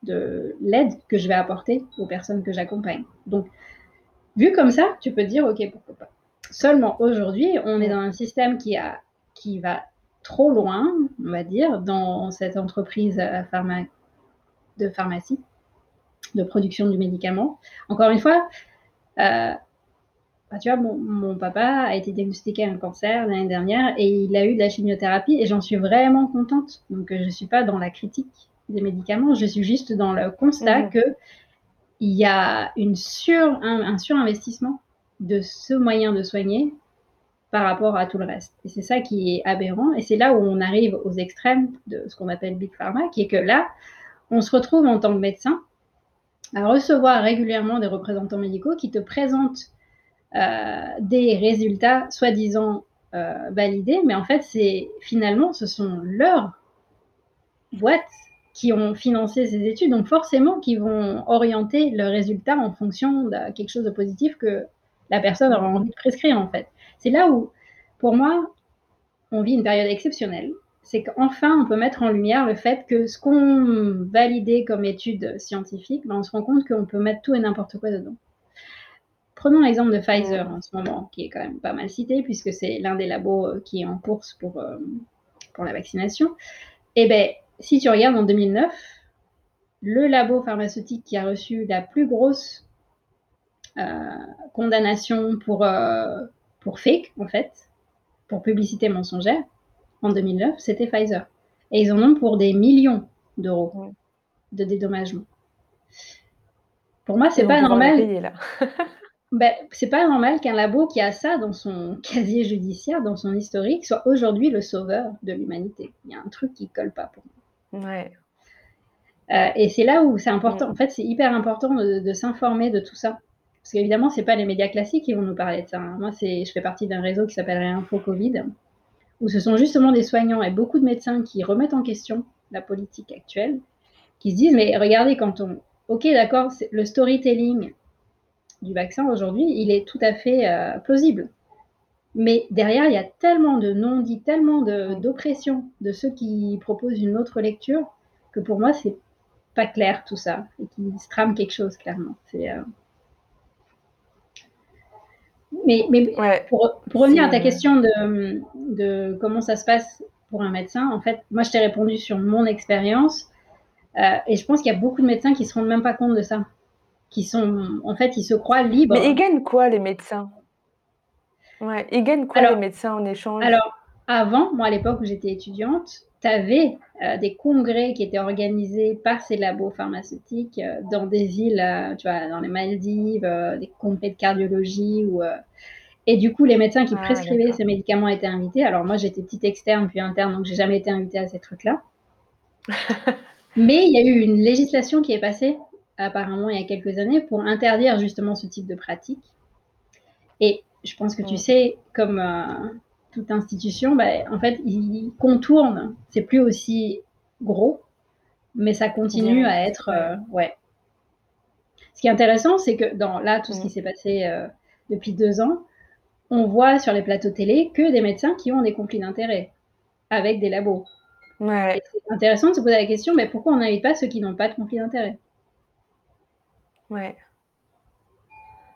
de l'aide que je vais apporter aux personnes que j'accompagne. Donc, vu comme ça, tu peux dire ok pourquoi pas. Seulement aujourd'hui, on est dans un système qui a qui va trop loin, on va dire, dans cette entreprise pharma de pharmacie, de production du médicament. Encore une fois, euh, bah, tu vois, mon, papa a été diagnostiqué un cancer l'année dernière et il a eu de la chimiothérapie et j'en suis vraiment contente. Donc, je ne suis pas dans la critique des médicaments, je suis juste dans le constat mmh. que il y a une sur, un surinvestissement de ce moyen de soigner par rapport à tout le reste. Et c'est ça qui est aberrant. Et c'est là où on arrive aux extrêmes de ce qu'on appelle Big Pharma, qui est que là, on se retrouve en tant que médecin à recevoir régulièrement des représentants médicaux qui te présentent euh, des résultats soi-disant euh, validés, mais en fait, c'est finalement, ce sont leurs boîtes qui ont financé ces études, donc forcément qui vont orienter leurs résultats en fonction de quelque chose de positif que la personne aura envie de prescrire en fait. C'est là où, pour moi, on vit une période exceptionnelle. C'est qu'enfin, on peut mettre en lumière le fait que ce qu'on validait comme étude scientifique, ben, on se rend compte qu'on peut mettre tout et n'importe quoi dedans. Prenons l'exemple de Pfizer en ce moment, qui est quand même pas mal cité, puisque c'est l'un des labos euh, qui est en course pour, euh, pour la vaccination. Eh bien, si tu regardes en 2009, le labo pharmaceutique qui a reçu la plus grosse euh, condamnation pour, pour fake, en fait, pour publicité mensongère, en 2009, c'était Pfizer. Et ils en ont pour des millions d'euros de dédommagement. Pour moi, c'est pas normal. ben, c'est pas normal qu'un labo qui a ça dans son casier judiciaire, dans son historique, soit aujourd'hui le sauveur de l'humanité. Il y a un truc qui colle pas pour moi. Ouais. Euh, et c'est là où c'est important. En fait, c'est hyper important de s'informer de tout ça. Parce qu'évidemment, ce n'est pas les médias classiques qui vont nous parler de ça. Hein. Moi, je fais partie d'un réseau qui s'appelle Info Covid, où ce sont justement des soignants et beaucoup de médecins qui remettent en question la politique actuelle, qui se disent, mais regardez, quand on... Ok, d'accord, le storytelling du vaccin aujourd'hui, il est tout à fait euh, plausible. Mais derrière, il y a tellement de non-dits, tellement d'oppression de, ceux qui proposent une autre lecture, que pour moi, c'est pas clair tout ça, et qui se trame quelque chose, clairement. C'est... Euh, mais, pour, revenir à ta question de, comment ça se passe pour un médecin, en fait, moi, je t'ai répondu sur mon expérience. et je pense qu'il y a beaucoup de médecins qui se rendent même pas compte de ça, qui sont, en fait, ils se croient libres. Mais ils gagnent quoi les médecins? Ouais, ils gagnent quoi les médecins en échange? Alors, avant, moi à l'époque où j'étais étudiante, tu avais euh, des congrès qui étaient organisés par ces labos pharmaceutiques euh, dans des îles, euh, tu vois, dans les Maldives, des congrès de cardiologie. Ou, et du coup, les médecins qui ah, prescrivaient ces médicaments étaient invités. Alors moi, j'étais petite externe puis interne, donc j'ai jamais été invitée à ces trucs-là. Mais il y a eu une législation qui est passée, apparemment, il y a quelques années, pour interdire justement ce type de pratique. Et je pense que tu mm. sais, comme toute institution, bah, en fait, il contourne. C'est plus aussi gros, mais ça continue à être. Euh, ouais. Ce qui est intéressant, c'est que dans là, tout ce qui mm. s'est passé euh, depuis deux ans, on voit sur les plateaux télé que des médecins qui ont des conflits d'intérêts avec des labos. Ouais. C'est intéressant de se poser la question, mais pourquoi on n'invite pas ceux qui n'ont pas de conflit d'intérêts? Ouais.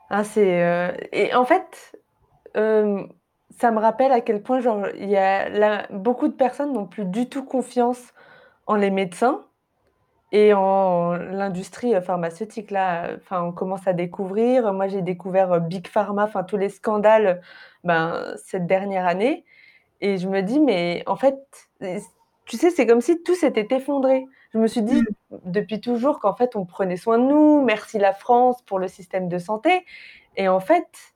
Ah, c'est. Euh, et en fait, ça me rappelle à quel point, genre, il y a beaucoup de personnes n'ont plus du tout confiance en les médecins et en l'industrie, pharmaceutique. Là, enfin, on commence à découvrir. Moi, j'ai découvert, Big Pharma, enfin, tous les scandales, ben, cette dernière année et je me dis: «Mais en fait, tu sais, c'est comme si tout s'était effondré». Je me suis dit mmh. depuis toujours qu'en fait, on prenait soin de nous, merci la France pour le système de santé et en fait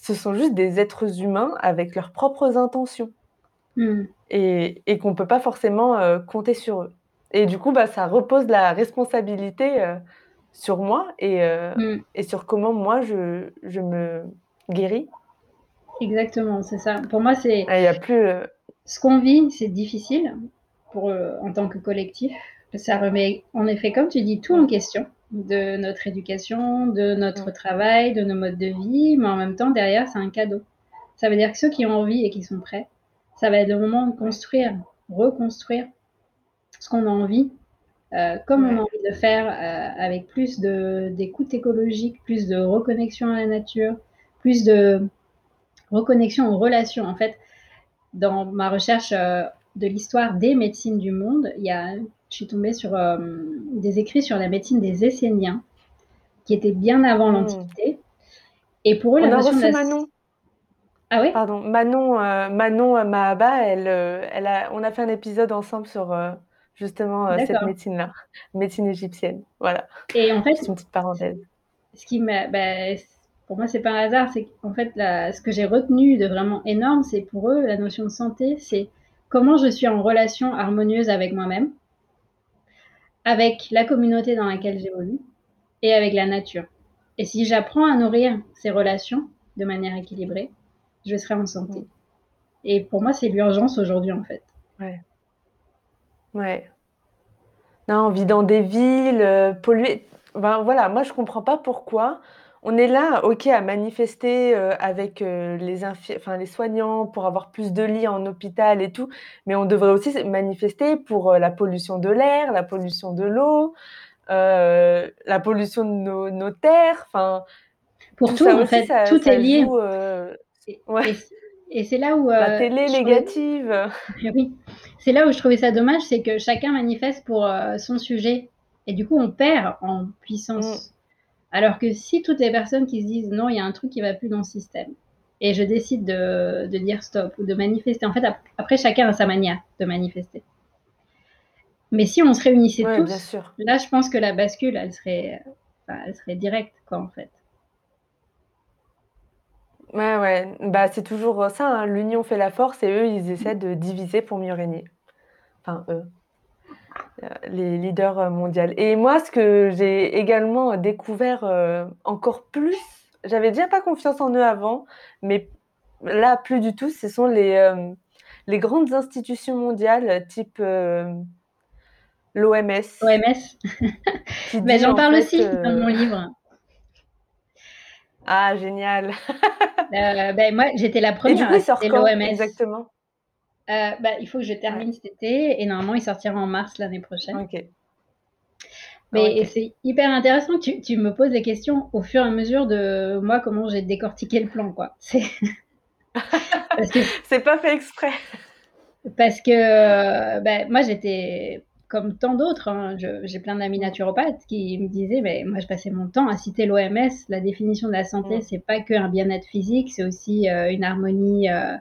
ce sont juste des êtres humains avec leurs propres intentions. Mmh. Et, et qu'on ne peut pas forcément euh, compter sur eux. Et du coup, bah, ça repose la responsabilité euh, sur moi et, euh, mmh. et, sur comment moi je, je, me guéris. Exactement, c'est ça. Pour moi, c'est. Ah, il a plus. Ce qu'on vit, c'est difficile pour, en tant que collectif. Ça remet, en effet, comme tu dis, tout en question de notre éducation, de notre travail, de nos modes de vie, mais en même temps, derrière, c'est un cadeau. Ça veut dire que ceux qui ont envie et qui sont prêts, ça va être le moment de construire, reconstruire ce qu'on a envie, euh, comme on a envie de faire, euh, avec plus d'écoute écologique, plus de reconnexion à la nature, plus de reconnexion aux relations. En fait, dans ma recherche euh, de l'histoire des médecines du monde, il y a je suis tombée sur euh, des écrits sur la médecine des Esséniens, qui étaient bien avant hmm. l'Antiquité. Et pour eux, on la a reçu Manon. Ah oui? Pardon, Manon, euh, Manon Mahaba, elle, euh, elle a, on a fait un épisode ensemble sur justement cette médecine-là, médecine égyptienne. Voilà. Et en fait, c'est une petite parenthèse. Ce qui m'a, bah, pour moi, c'est pas un hasard. C'est qu'en fait, ce que j'ai retenu de vraiment énorme, c'est pour eux la notion de santé, c'est comment je suis en relation harmonieuse avec moi-même avec la communauté dans laquelle j'évolue et avec la nature. Et si j'apprends à nourrir ces relations de manière équilibrée, je serai en santé. Et pour moi, c'est l'urgence aujourd'hui, en fait. Ouais. Ouais. Non, on vit dans des villes euh, polluées. Ben, voilà, moi, je comprends pas pourquoi on est là, OK, à manifester, euh, avec, euh, les enfin, les soignants pour avoir plus de lits en hôpital et tout, mais on devrait aussi manifester pour, euh, la pollution de l'air, la pollution de l'eau, la pollution de nos terres, enfin, Pour tout, en fait, tout est lié. et c'est là où, La télé négative. oui, c'est là où je trouvais ça dommage, c'est que chacun manifeste pour, son sujet et du coup, on perd en puissance. Alors que si toutes les personnes qui se disent non, il y a un truc qui va plus dans le système, et je décide de, dire stop ou de manifester, en fait, après, chacun a sa manière de manifester. Mais si on se réunissait tous, là, je pense que la bascule, elle serait, elle serait directe, quoi, en fait. Ouais, ouais. Bah, c'est toujours ça, hein. l'union fait la force et eux, ils essaient de diviser pour mieux régner. Enfin, eux. Euh, les leaders euh, mondiaux. Et moi, ce que j'ai également découvert euh, encore plus, j'avais déjà pas confiance en eux avant, mais là, plus du tout, ce sont les, les grandes institutions mondiales type l'OMS. OMS. mais j'en parle aussi dans mon livre. Ah, génial. ben, moi, j'étais la première à l'OMS. Exactement? Euh, bah, il faut que je termine cet été et normalement il sortira en mars l'année prochaine. Ok. Mais c'est hyper intéressant que tu, me poses des questions au fur et à mesure de moi comment j'ai décortiqué le plan quoi. C'est c'est pas fait exprès. Parce que bah, moi j'étais comme tant d'autres, hein, j'ai plein d'amis naturopathes qui me disaient, mais moi je passais mon temps à citer l'OMS, la définition de la santé, c'est pas que un bien-être physique, c'est aussi euh, une harmonie euh,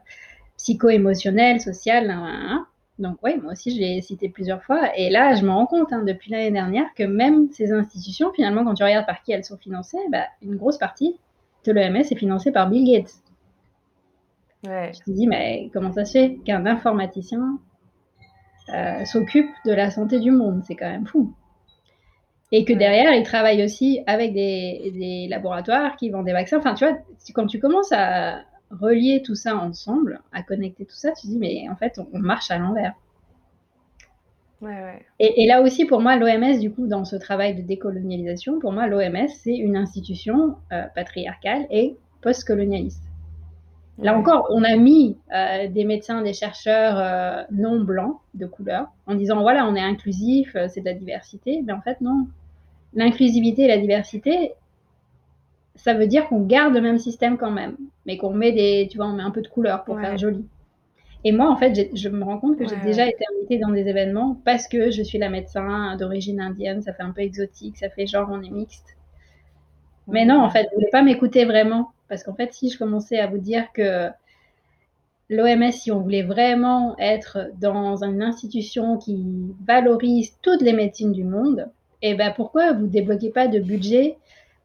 psycho-émotionnelle, sociale. Hein, hein, Donc oui, moi aussi je l'ai cité plusieurs fois, et là je me rends compte depuis l'année dernière que même ces institutions, finalement, quand tu regardes par qui elles sont financées, bah, une grosse partie de l'OMS est financée par Bill Gates. Ouais. Je te dis, mais comment ça se fait qu'un informaticien euh, s'occupe de la santé du monde? C'est quand même fou. Et que derrière, ils travaillent aussi avec des, laboratoires qui vendent des vaccins. Enfin, tu vois, quand tu commences à relier tout ça ensemble, à connecter tout ça, tu dis, mais en fait, on, marche à l'envers. Et, là aussi, pour moi, l'OMS, du coup, dans ce travail de décolonialisation, pour moi, l'OMS, c'est une institution euh, patriarcale et post-colonialiste. Là encore, on a mis euh, des médecins, des chercheurs euh, non blancs de couleur en disant voilà, on est inclusif, c'est de la diversité. Mais en fait, non. L'inclusivité et la diversité, ça veut dire qu'on garde le même système quand même, mais qu'on met des, tu vois, on met un peu de couleur pour faire joli. Et moi, en fait, je me rends compte que j'ai déjà été invitée dans des événements parce que je suis la médecin d'origine indienne, ça fait un peu exotique, ça fait genre on est mixte. Mais non, en fait, vous ne voulez pas m'écouter vraiment. Parce qu'en fait, si je commençais à vous dire que l'OMS, si on voulait vraiment être dans une institution qui valorise toutes les médecines du monde, eh ben pourquoi vous débloquez pas de budget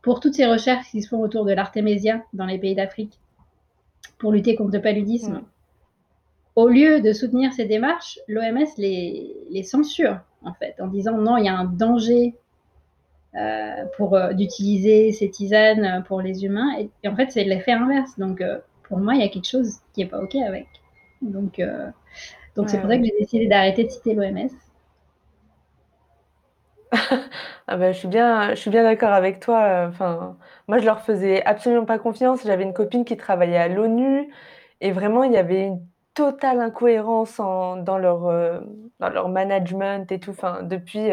pour toutes ces recherches qui se font autour de l'artémisia dans les pays d'Afrique pour lutter contre le paludisme Au lieu de soutenir ces démarches, l'OMS les, les censure en fait en disant non, il y a un danger euh, pour euh, d'utiliser ces tisanes pour les humains. Et, en fait, c'est l'effet inverse. Donc, euh, pour moi, il y a quelque chose qui est pas ok avec. Donc, donc c'est pour ça que j'ai décidé d'arrêter de citer l'OMS. Ah ben, je suis bien, je suis bien d'accord avec toi. Enfin, moi, je leur faisais absolument pas confiance. J'avais une copine qui travaillait à l'ONU et vraiment, il y avait une totale incohérence dans leur dans leur management et tout. Enfin, depuis,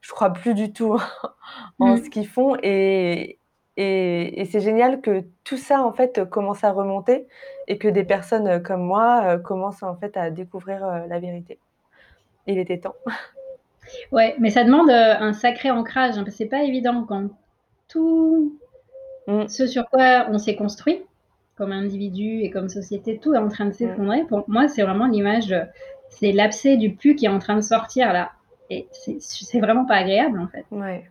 je crois plus du tout en mmh. ce qu'ils font et, et, c'est génial que tout ça en fait commence à remonter et que des personnes comme moi euh, commencent en fait à découvrir euh, la vérité. Il était temps. Ouais, mais ça demande euh, un sacré ancrage. Hein, c'est pas évident quand tout mmh. ce sur quoi on s'est construit comme individu et comme société, tout est en train de mmh. s'effondrer. Pour moi, c'est vraiment l'image, c'est l'abcès du pu qui est en train de sortir là. Et c'est vraiment pas agréable, en fait. Ouais.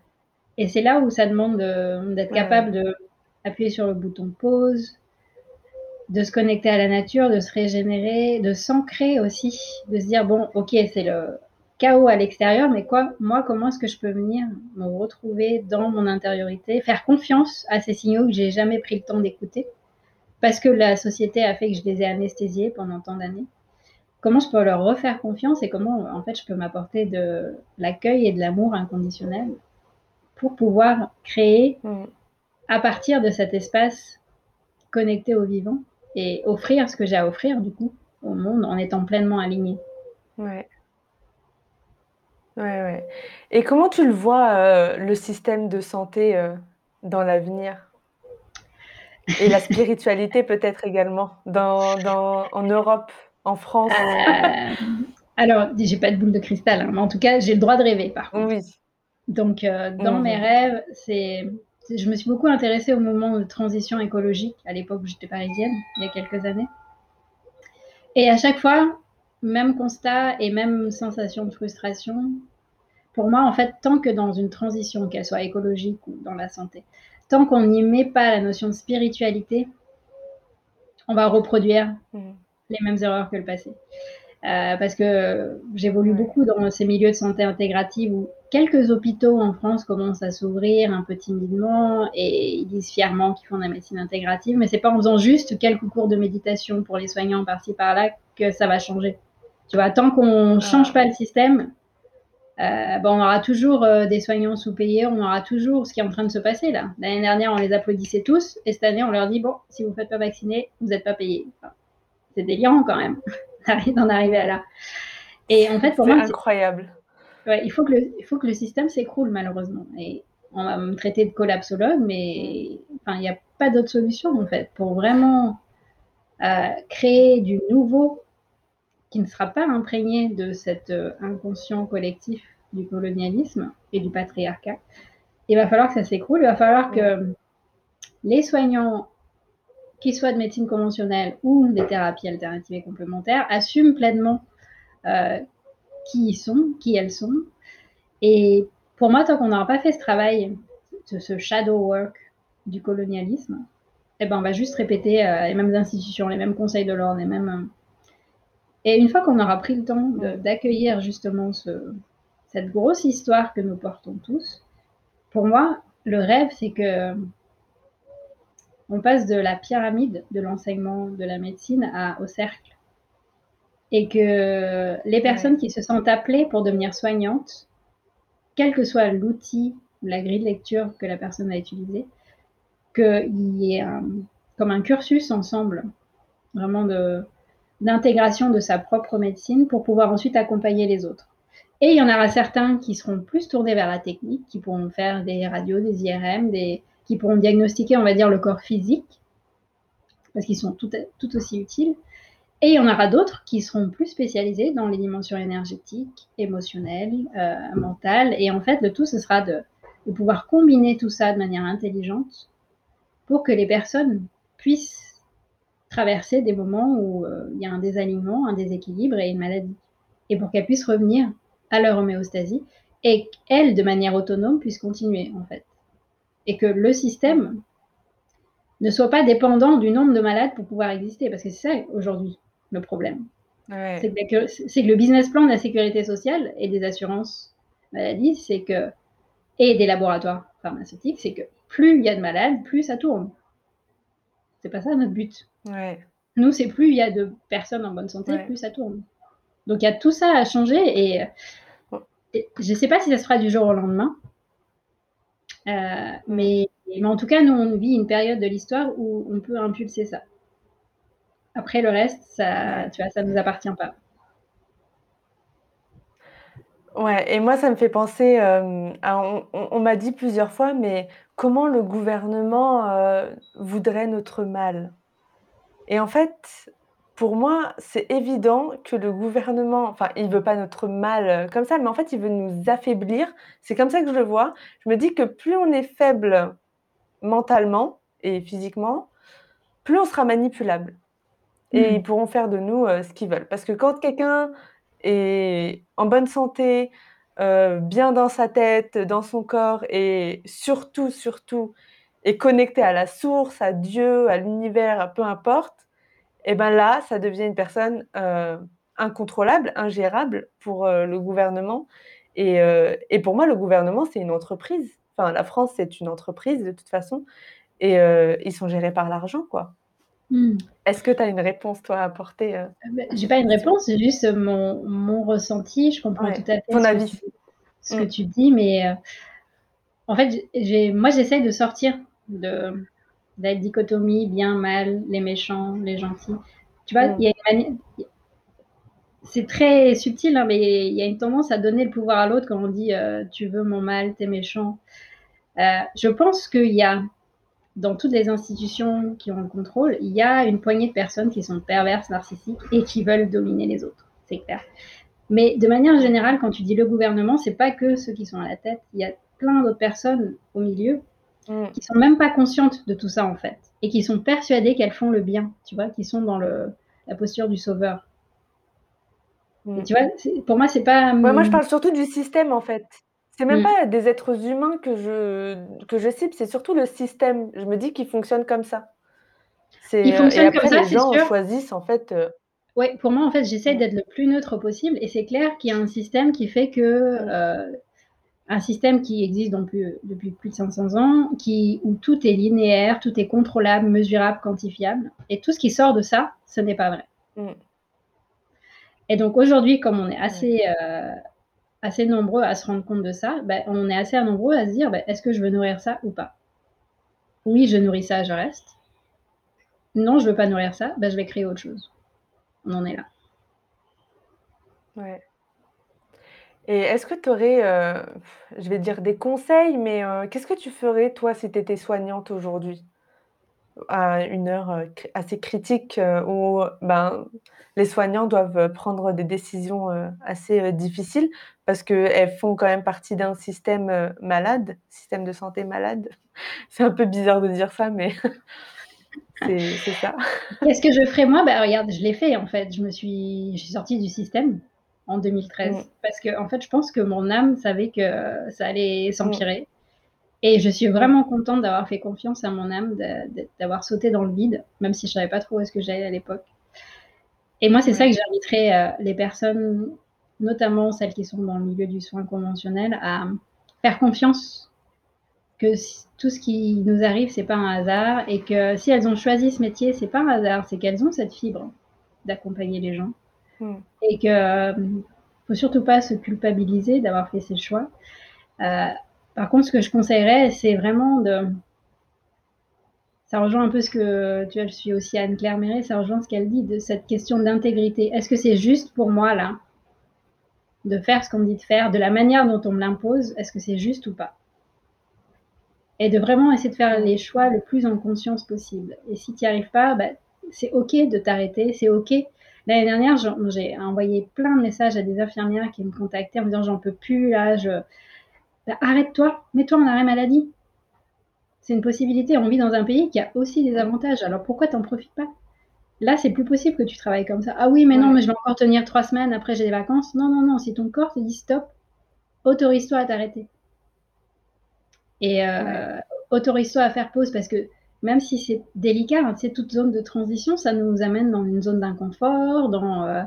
Et c'est là où ça demande d'être capable de appuyer sur le bouton pause, de se connecter à la nature, de se régénérer, de s'ancrer aussi, de se dire bon, ok, c'est le chaos à l'extérieur, mais quoi, moi, comment est-ce que je peux venir me retrouver dans mon intériorité, faire confiance à ces signaux que j'ai jamais pris le temps d'écouter, parce que la société a fait que je les ai anesthésiés pendant tant d'années? Comment je peux leur refaire confiance et comment en fait je peux m'apporter de l'accueil et de l'amour inconditionnel pour pouvoir créer mm. à partir de cet espace connecté au vivant et offrir ce que j'ai à offrir du coup au monde en étant pleinement aligné? Ouais. Ouais, ouais. Et comment tu le vois, euh, le système de santé euh, dans l'avenir? Et la spiritualité peut-être également dans, dans, en Europe en France? Euh, Alors, j'ai pas de boule de cristal, hein, mais en tout cas, j'ai le droit de rêver, par contre. Oui. Donc, dans mes rêves, c'est, je me suis beaucoup intéressée au moment de transition écologique à l'époque où j'étais parisienne, il y a quelques années. Et à chaque fois, même constat et même sensation de frustration. Pour moi, en fait, tant que dans une transition, qu'elle soit écologique ou dans la santé, tant qu'on n'y met pas la notion de spiritualité, on va reproduire mmh les mêmes erreurs que le passé. Euh, parce que j'évolue beaucoup dans ces milieux de santé intégrative où quelques hôpitaux en France commencent à s'ouvrir un peu timidement et ils disent fièrement qu'ils font de la médecine intégrative, mais c'est pas en faisant juste quelques cours de méditation pour les soignants par-ci par-là que ça va changer. Tu vois, tant qu'on change pas le système, euh, on aura toujours euh, des soignants sous-payés, on aura toujours ce qui est en train de se passer là. L'année dernière, on les applaudissait tous, et cette année, on leur dit bon, si vous ne faites pas vacciner, vous n'êtes pas payé c'est délirant quand même d'en arriver à là. Et en fait, pour moi, c'est incroyable. Ouais, il faut que le, il faut que le système s'écroule malheureusement. Et on va me traiter de collapsologue, mais enfin, il n'y a pas d'autre solution en fait pour vraiment euh, créer du nouveau qui ne sera pas imprégné de cet inconscient collectif du colonialisme et du patriarcat, il va falloir que ça s'écroule. Il va falloir que les soignants, qu'ils soient de médecine conventionnelle ou des thérapies alternatives et complémentaires, assument pleinement qui ils sont, qui elles sont. Et pour moi, tant qu'on n'aura pas fait ce travail, ce, shadow work du colonialisme, eh ben, on va juste répéter euh, les mêmes institutions, les mêmes conseils de l'ordre, les mêmes. Euh. Et une fois qu'on aura pris le temps d'accueillir justement ce, cette grosse histoire que nous portons tous, pour moi, le rêve, c'est que on passe de la pyramide de l'enseignement de la médecine à, au cercle. Et que les personnes qui se sentent appelées pour devenir soignantes, quel que soit l'outil ou la grille de lecture que la personne a utilisée, qu'il y ait comme un cursus ensemble, vraiment de, d'intégration de sa propre médecine pour pouvoir ensuite accompagner les autres. Et il y en aura certains qui seront plus tournés vers la technique, qui pourront faire des radios, des IRM, qui pourront diagnostiquer, on va dire, le corps physique, parce qu'ils sont tout, aussi utiles. Et il y en aura d'autres qui seront plus spécialisés dans les dimensions énergétiques, émotionnelles, euh, mentales. Et en fait, le tout, ce sera de pouvoir combiner tout ça de manière intelligente pour que les personnes puissent traverser des moments où euh, il y a un désalignement, un déséquilibre et une maladie. Et pour qu'elles puissent revenir à leur homéostasie et qu'elles, de manière autonome, puissent continuer, en fait. Et que le système ne soit pas dépendant du nombre de malades pour pouvoir exister. Parce que c'est ça, aujourd'hui, le problème. C'est que, que, le business plan de la sécurité sociale et des assurances maladie, c'est que, et des laboratoires pharmaceutiques, c'est que plus il y a de malades, plus ça tourne. C'est pas ça notre but. Nous, c'est plus il y a de personnes en bonne santé, plus ça tourne. Donc il y a tout ça à changer et, je ne sais pas si ça se fera du jour au lendemain. Euh, mais, mais, en tout cas, nous, on vit une période de l'histoire où on peut impulser ça. Après, le reste, ça, tu vois, ça ne nous appartient pas. Ouais, et moi, ça me fait penser, euh, on, m'a dit plusieurs fois, mais comment le gouvernement euh, voudrait notre mal? Et en fait, pour moi, c'est évident que le gouvernement, enfin, il veut pas notre mal euh, comme ça, mais en fait, il veut nous affaiblir. C'est comme ça que je le vois. Je me dis que plus on est faible mentalement et physiquement, plus on sera manipulable. Et mmh. ils pourront faire de nous ce qu'ils veulent. Parce que quand quelqu'un et en bonne santé, euh, bien dans sa tête, dans son corps et surtout, surtout, est connecté à la source, à Dieu, à l'univers, peu importe, et eh ben là, ça devient une personne euh, incontrôlable, ingérable pour euh, le gouvernement. Et, et, pour moi, le gouvernement, c'est une entreprise. Enfin, la France, c'est une entreprise de toute façon. Et ils sont gérés par l'argent, quoi. Hmm. Est-ce que tu as une réponse, toi, à apporter euh, euh bah, J'ai pas une réponse, c'est juste mon, mon, ressenti. Je comprends tout à fait ton ce, avis. Que tu, ce que hmm. tu dis, mais euh, en fait, moi, j'essaie de sortir de, la dichotomie bien, mal, les méchants, les gentils. Tu vois, il y a une c'est très subtil, hein, mais il y a une tendance à donner le pouvoir à l'autre quand on dit euh, tu veux mon mal, t'es méchant. je pense qu'il y a dans toutes les institutions qui ont le contrôle, il y a une poignée de personnes qui sont perverses, narcissiques et qui veulent dominer les autres. C'est clair. Mais de manière générale, quand tu dis le gouvernement, c'est pas que ceux qui sont à la tête. Il y a plein d'autres personnes au milieu mm. qui sont même pas conscientes de tout ça en fait et qui sont persuadées qu'elles font le bien. Tu vois, qui sont dans le, la posture du sauveur. Mm. tu vois, pour moi, c'est pas. moi, je parle surtout du système en fait. C'est même mmh. pas des êtres humains que je que je cible, c'est surtout le système. Je me dis qu'il fonctionne comme ça. C'est Il fonctionne comme ça, les gens choisissent en fait, euh Oui, pour moi, en fait, j'essaie d'être le plus neutre possible et c'est clair qu'il y a un système qui fait que, mmh. euh, un système qui existe depuis, depuis plus de 500 ans, qui où tout est linéaire, tout est contrôlable, mesurable, quantifiable et tout ce qui sort de ça, ce n'est pas vrai. Mmh. Et donc aujourd'hui, comme on est assez, euh, assez nombreux à se rendre compte de ça, ben, on est assez nombreux à se dire ben, est-ce que je veux nourrir ça ou pas? Oui, je nourris ça, je reste. Non, je veux pas nourrir ça, ben, je vais créer autre chose. On en est là. Ouais. Et est-ce que tu aurais, euh, je vais dire des conseils, mais euh, qu'est-ce que tu ferais toi si tu étais soignante aujourd'hui? À une heure assez critique où ben, les soignants doivent prendre des décisions assez difficiles parce qu'elles font quand même partie d'un système malade, système de santé malade. C'est un peu bizarre de dire ça, mais c'est ça. Qu'est-ce que je ferais moi? Bah, Regarde, je l'ai fait en fait. Je me suis, je suis sortie du système en 2013 mmh. parce que en fait, je pense que mon âme savait que ça allait s'empirer. Mmh. Et je suis vraiment contente d'avoir fait confiance à mon âme, d'avoir sauté dans le vide, même si je savais pas trop où est-ce que j'allais à l'époque. Et moi, c'est ça que j'inviterais euh, les personnes, notamment celles qui sont dans le milieu du soin conventionnel, à faire confiance que tout ce qui nous arrive, c'est pas un hasard, et que si elles ont choisi ce métier, c'est pas un hasard, c'est qu'elles ont cette fibre d'accompagner les gens, hmm. et que euh, faut surtout pas se culpabiliser d'avoir fait ces choix. Euh, par contre, ce que je conseillerais, c'est vraiment de. Ça rejoint un peu ce que tu vois, je suis aussi Anne-Claire Méret, ça rejoint ce qu'elle dit de cette question d'intégrité. Est-ce que c'est juste pour moi là de faire ce qu'on me dit de faire, de la manière dont on me l'impose? Est-ce que c'est juste ou pas? Et de vraiment essayer de faire les choix le plus en conscience possible. Et si tu n'y arrives pas, bah, c'est ok de t'arrêter, c'est ok. L'année dernière, j'ai envoyé plein de messages à des infirmières qui me contactaient en me disant j'en peux plus, là, je bah, arrête-toi, mets-toi en arrêt maladie. C'est une possibilité. On vit dans un pays qui a aussi des avantages. Alors pourquoi t'en profites pas? Là, c'est plus possible que tu travailles comme ça. Ah oui, mais non, mais je vais encore tenir trois semaines. Après, j'ai des vacances. Non, non, non. Si ton corps te dit stop, autorise-toi à t'arrêter. Et euh, autorise-toi à faire pause parce que même si c'est délicat, hein, toute zone de transition, ça nous amène dans une zone d'inconfort, dans, euh,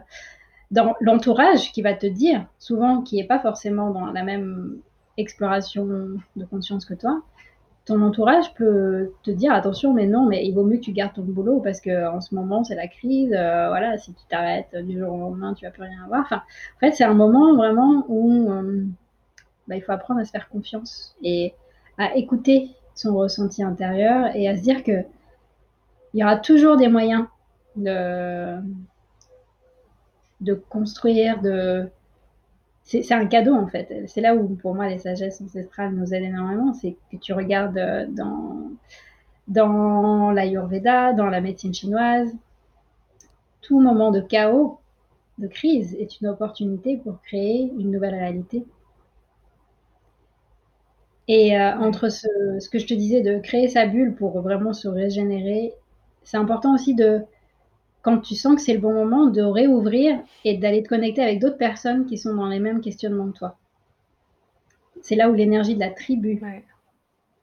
l'entourage qui va te dire, souvent qui n'est pas forcément dans la même exploration de conscience que toi, ton entourage peut te dire attention, mais non, mais il vaut mieux que tu gardes ton boulot parce que en ce moment c'est la crise. Euh, voilà, si tu t'arrêtes du jour au lendemain, tu vas plus rien avoir. Enfin, en fait, c'est un moment vraiment où euh, bah, il faut apprendre à se faire confiance et à écouter son ressenti intérieur et à se dire que il y aura toujours des moyens de construire, de c'est un cadeau en fait. C'est là où pour moi les sagesses ancestrales nous aident énormément. C'est que tu regardes euh, dans, dans l'Ayurveda, dans la médecine chinoise, tout moment de chaos, de crise est une opportunité pour créer une nouvelle réalité. Et euh, entre ce, ce, que je te disais de créer sa bulle pour vraiment se régénérer, c'est important aussi de quand tu sens que c'est le bon moment, de réouvrir et d'aller te connecter avec d'autres personnes qui sont dans les mêmes questionnements que toi. C'est là où l'énergie de la tribu,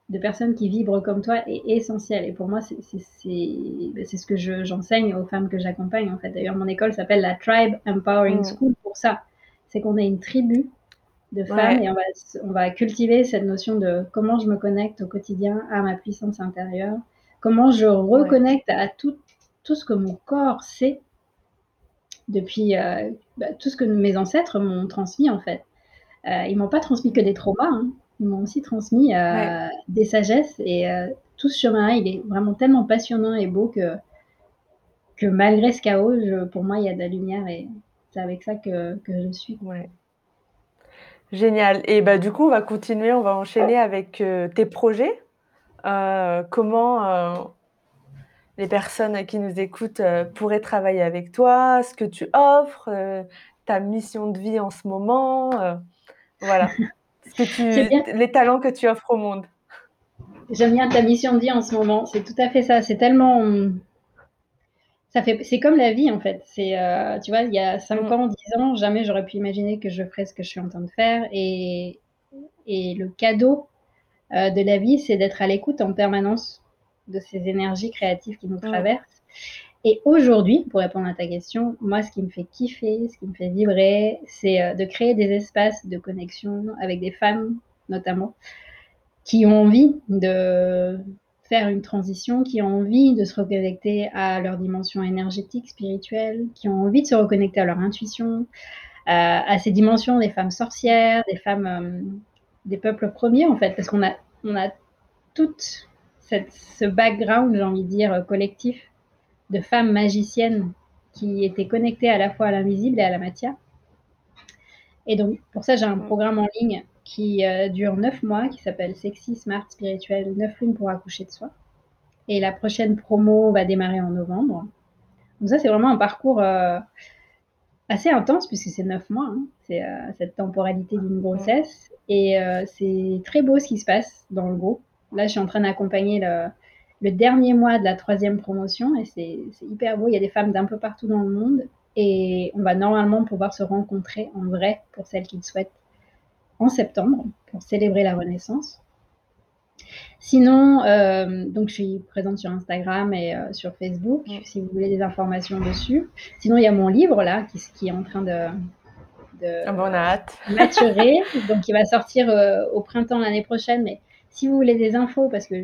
de personnes qui vibrent comme toi, est essentielle. Et pour moi, c'est ben, ce que j'enseigne aux femmes que j'accompagne. En fait, d'ailleurs, mon école s'appelle la Tribe Empowering mm. School pour ça. C'est qu'on est une tribu de femmes et on va, on va cultiver cette notion de comment je me connecte au quotidien à ma puissance intérieure, comment je reconnecte à toutes tout ce que mon corps sait depuis euh, bah, tout ce que mes ancêtres m'ont transmis en fait. Euh, ils m'ont pas transmis que des traumas, hein. ils m'ont aussi transmis euh, des sagesses et euh, tout ce chemin il est vraiment tellement passionnant et beau que, que malgré ce chaos, pour moi, il y a de la lumière et c'est avec ça que, que je suis. Ouais. Génial. Et bah, du coup, on va continuer, on va enchaîner avec tes projets. comment les personnes qui nous écoutent euh, pourraient travailler avec toi, ce que tu offres, euh, ta mission de vie en ce moment, euh, voilà, ce que tu, les talents que tu offres au monde. J'aime bien ta mission de vie en ce moment, c'est tout à fait ça. C'est tellement, ça fait, c'est comme la vie en fait. C'est, tu vois, il y a 5 mm. ans, 10 ans, jamais j'aurais pu imaginer que je ferais ce que je suis en train de faire. Et, et le cadeau de la vie, c'est d'être à l'écoute en permanence de ces énergies créatives qui nous mm. traversent. Et aujourd'hui, pour répondre à ta question, moi, ce qui me fait kiffer, ce qui me fait vibrer, c'est euh, de créer des espaces de connexion avec des femmes, notamment, qui ont envie de faire une transition, qui ont envie de se reconnecter à leur dimension énergétique, spirituelle, qui ont envie de se reconnecter à leur intuition, euh, à ces dimensions des femmes sorcières, des femmes euh, des peuples premiers, en fait, parce qu'on a, on a toutes ce background, j'ai envie de dire, collectif de femmes magiciennes qui étaient connectées à la fois à l'invisible et à la matière. Et donc, pour ça, j'ai un programme en ligne qui euh, dure neuf mois, qui s'appelle Sexy, Smart, Spirituel, neuf lunes pour accoucher de soi. et la prochaine promo va démarrer en novembre. Donc ça, c'est vraiment un parcours assez intense puisque c'est neuf mois, hein. c'est cette temporalité d'une grossesse. Et c'est très beau ce qui se passe dans le groupe. Là, je suis en train d'accompagner le, le dernier mois de la troisième promotion et c'est hyper beau. Il y a des femmes d'un peu partout dans le monde et on va normalement pouvoir se rencontrer en vrai pour celles qui le souhaitent en septembre pour célébrer la Renaissance. Sinon, euh, donc je suis présente sur Instagram et euh, sur Facebook si vous voulez des informations dessus. Sinon, il y a mon livre là qui, qui est en train de, de ah hâte. maturer, donc il va sortir euh, au printemps l'année prochaine. Mais si vous voulez des infos, parce que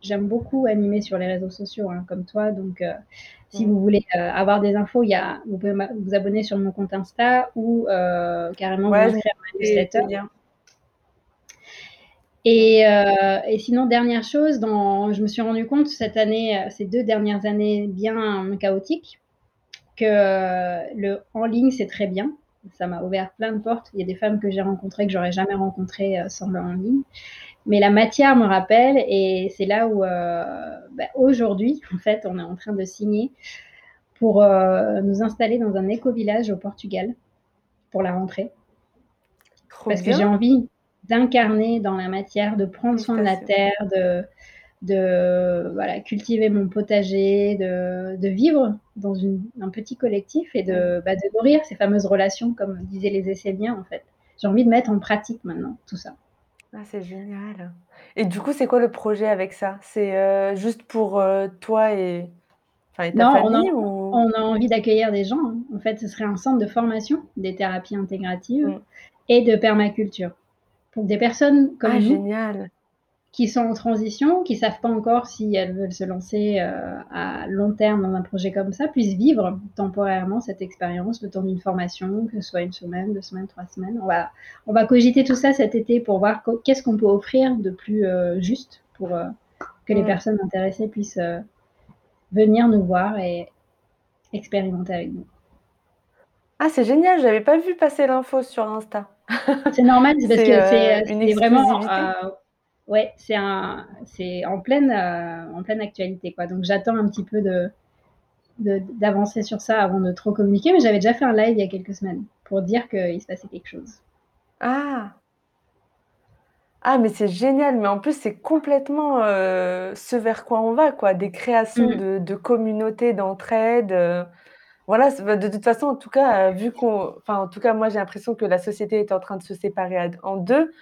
j'aime beaucoup animer sur les réseaux sociaux, hein, comme toi. Donc, si vous voulez euh, avoir des infos, y a, vous pouvez vous abonner sur mon compte Insta ou euh, carrément vous inscrire à ma newsletter. Et, et, sinon, dernière chose, dans, je me suis rendu compte cette année, ces deux dernières années bien chaotiques, que le en ligne, c'est très bien. Ça m'a ouvert plein de portes. Il y a des femmes que j'ai rencontrées que j'aurais jamais rencontrées sans le en ligne. Mais la matière me rappelle et c'est là où euh, bah, aujourd'hui, en fait, on est en train de signer pour euh, nous installer dans un éco-village au Portugal pour la rentrée. Parce que j'ai envie d'incarner dans la matière, de prendre soin de la terre, de, de voilà, cultiver mon potager, de, de vivre dans une, un petit collectif et de, bah, de nourrir ces fameuses relations, comme disaient les Esséniens, en fait. J'ai envie de mettre en pratique maintenant tout ça. Ah, c'est génial. Et du coup, c'est quoi le projet avec ça? C'est, euh, juste pour, euh, toi et ta Non, on a famille on a envie d'accueillir des gens, hein. En fait, ce serait un centre de formation des thérapies intégratives et de permaculture. Pour des personnes comme Ah génial! qui sont en transition, qui savent pas encore si elles veulent se lancer euh, à long terme dans un projet comme ça, puissent vivre temporairement cette expérience le temps d'une formation, que ce soit une semaine, deux semaines, trois semaines. On va, on va cogiter tout ça cet été pour voir qu'est-ce qu'on peut offrir de plus euh, juste pour euh, que les personnes intéressées puissent venir nous voir et expérimenter avec nous. Ah, c'est génial, j'avais pas vu passer l'info sur Insta. C'est normal, parce que c'est vraiment ouais, c'est un, c'est en pleine, euh, en pleine actualité, quoi. Donc j'attends un petit peu de, d'avancer sur ça avant de trop communiquer, mais j'avais déjà fait un live il y a quelques semaines pour dire qu'il se passait quelque chose. Ah. Ah, mais c'est génial, mais en plus, c'est complètement euh, ce vers quoi on va, quoi. Des créations mm. de, de communautés, d'entraide. Euh, voilà, bah, de toute façon, en tout cas, vu qu'on. Enfin, en tout cas, moi, j'ai l'impression que la société est en train de se séparer en deux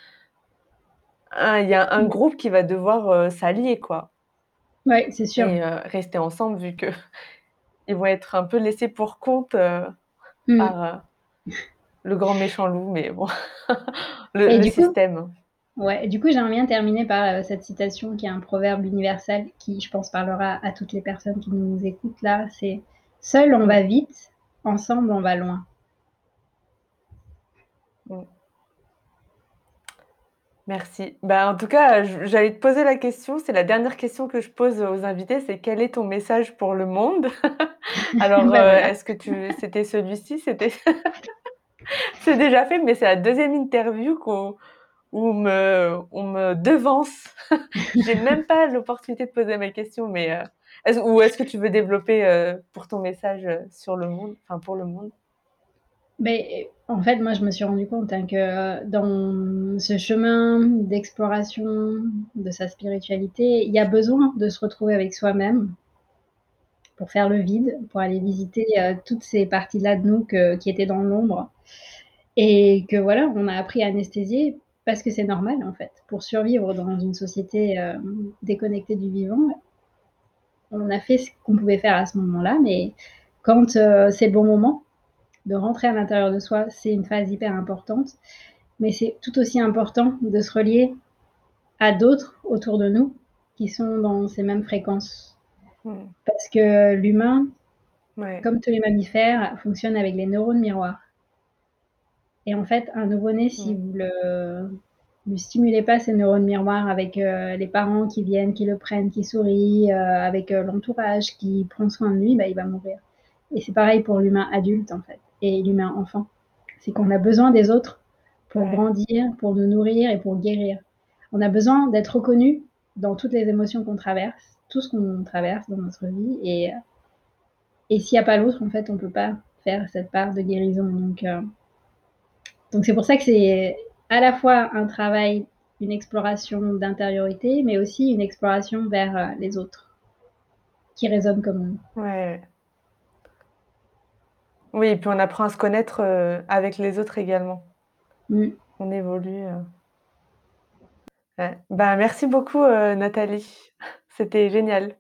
il y a un mmh. groupe qui va devoir euh, s'allier, quoi. Oui, c'est sûr. Et euh, rester ensemble, vu que ils vont être un peu laissés pour compte euh, mmh. par le grand méchant loup, mais bon, le, système. ouais, du coup, j'aimerais bien terminer par cette citation qui est un proverbe universel qui, je pense, parlera à toutes les personnes qui nous écoutent là. C'est Seul on va vite, ensemble on va loin. Mmh. Merci. Bah, en tout cas, j'allais te poser la question, c'est la dernière question que je pose aux invités, c'est quel est ton message pour le monde? Alors, bah, euh, est-ce que tu c'était celui-ci? C'était c'est déjà fait, mais c'est la deuxième interview qu'on où me on me devance. J'ai même pas l'opportunité de poser ma question, mais, euh, ou est-ce que tu veux développer, euh, pour ton message, sur le monde, enfin pour le monde? Mais en fait, moi, je me suis rendu compte hein, que dans ce chemin d'exploration de sa spiritualité, il y a besoin de se retrouver avec soi-même pour faire le vide, pour aller visiter euh, toutes ces parties-là de nous qui étaient dans l'ombre. Et que voilà, on a appris à anesthésier parce que c'est normal en fait. Pour survivre dans une société euh, déconnectée du vivant, on a fait ce qu'on pouvait faire à ce moment-là, mais quand euh, c'est le bon moment, de rentrer à l'intérieur de soi, c'est une phase hyper importante. Mais c'est tout aussi important de se relier à d'autres autour de nous qui sont dans ces mêmes fréquences. Parce que l'humain, comme tous les mammifères, fonctionne avec les neurones miroirs. Et en fait, un nouveau-né, si vous le ne stimulez pas ces neurones miroirs avec euh, les parents qui viennent, qui le prennent, qui sourient, euh, avec euh, l'entourage qui prend soin de lui, bah, il va mourir. Et c'est pareil pour l'humain adulte, en fait et l'humain enfant. C'est qu'on a besoin des autres pour grandir, pour nous nourrir et pour guérir. On a besoin d'être reconnu dans toutes les émotions qu'on traverse, tout ce qu'on traverse dans notre vie. Et, et s'il n'y a pas l'autre, en fait, on ne peut pas faire cette part de guérison. Donc, donc c'est pour ça que c'est à la fois un travail, une exploration d'intériorité, mais aussi une exploration vers euh, les autres qui résonnent comme nous. Ouais. Oui, et puis on apprend à se connaître euh, avec les autres également. Mm. On évolue. Ben, merci beaucoup, Nathalie. C'était génial.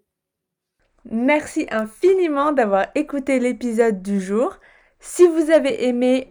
Merci infiniment d'avoir écouté l'épisode du jour. Si vous avez aimé,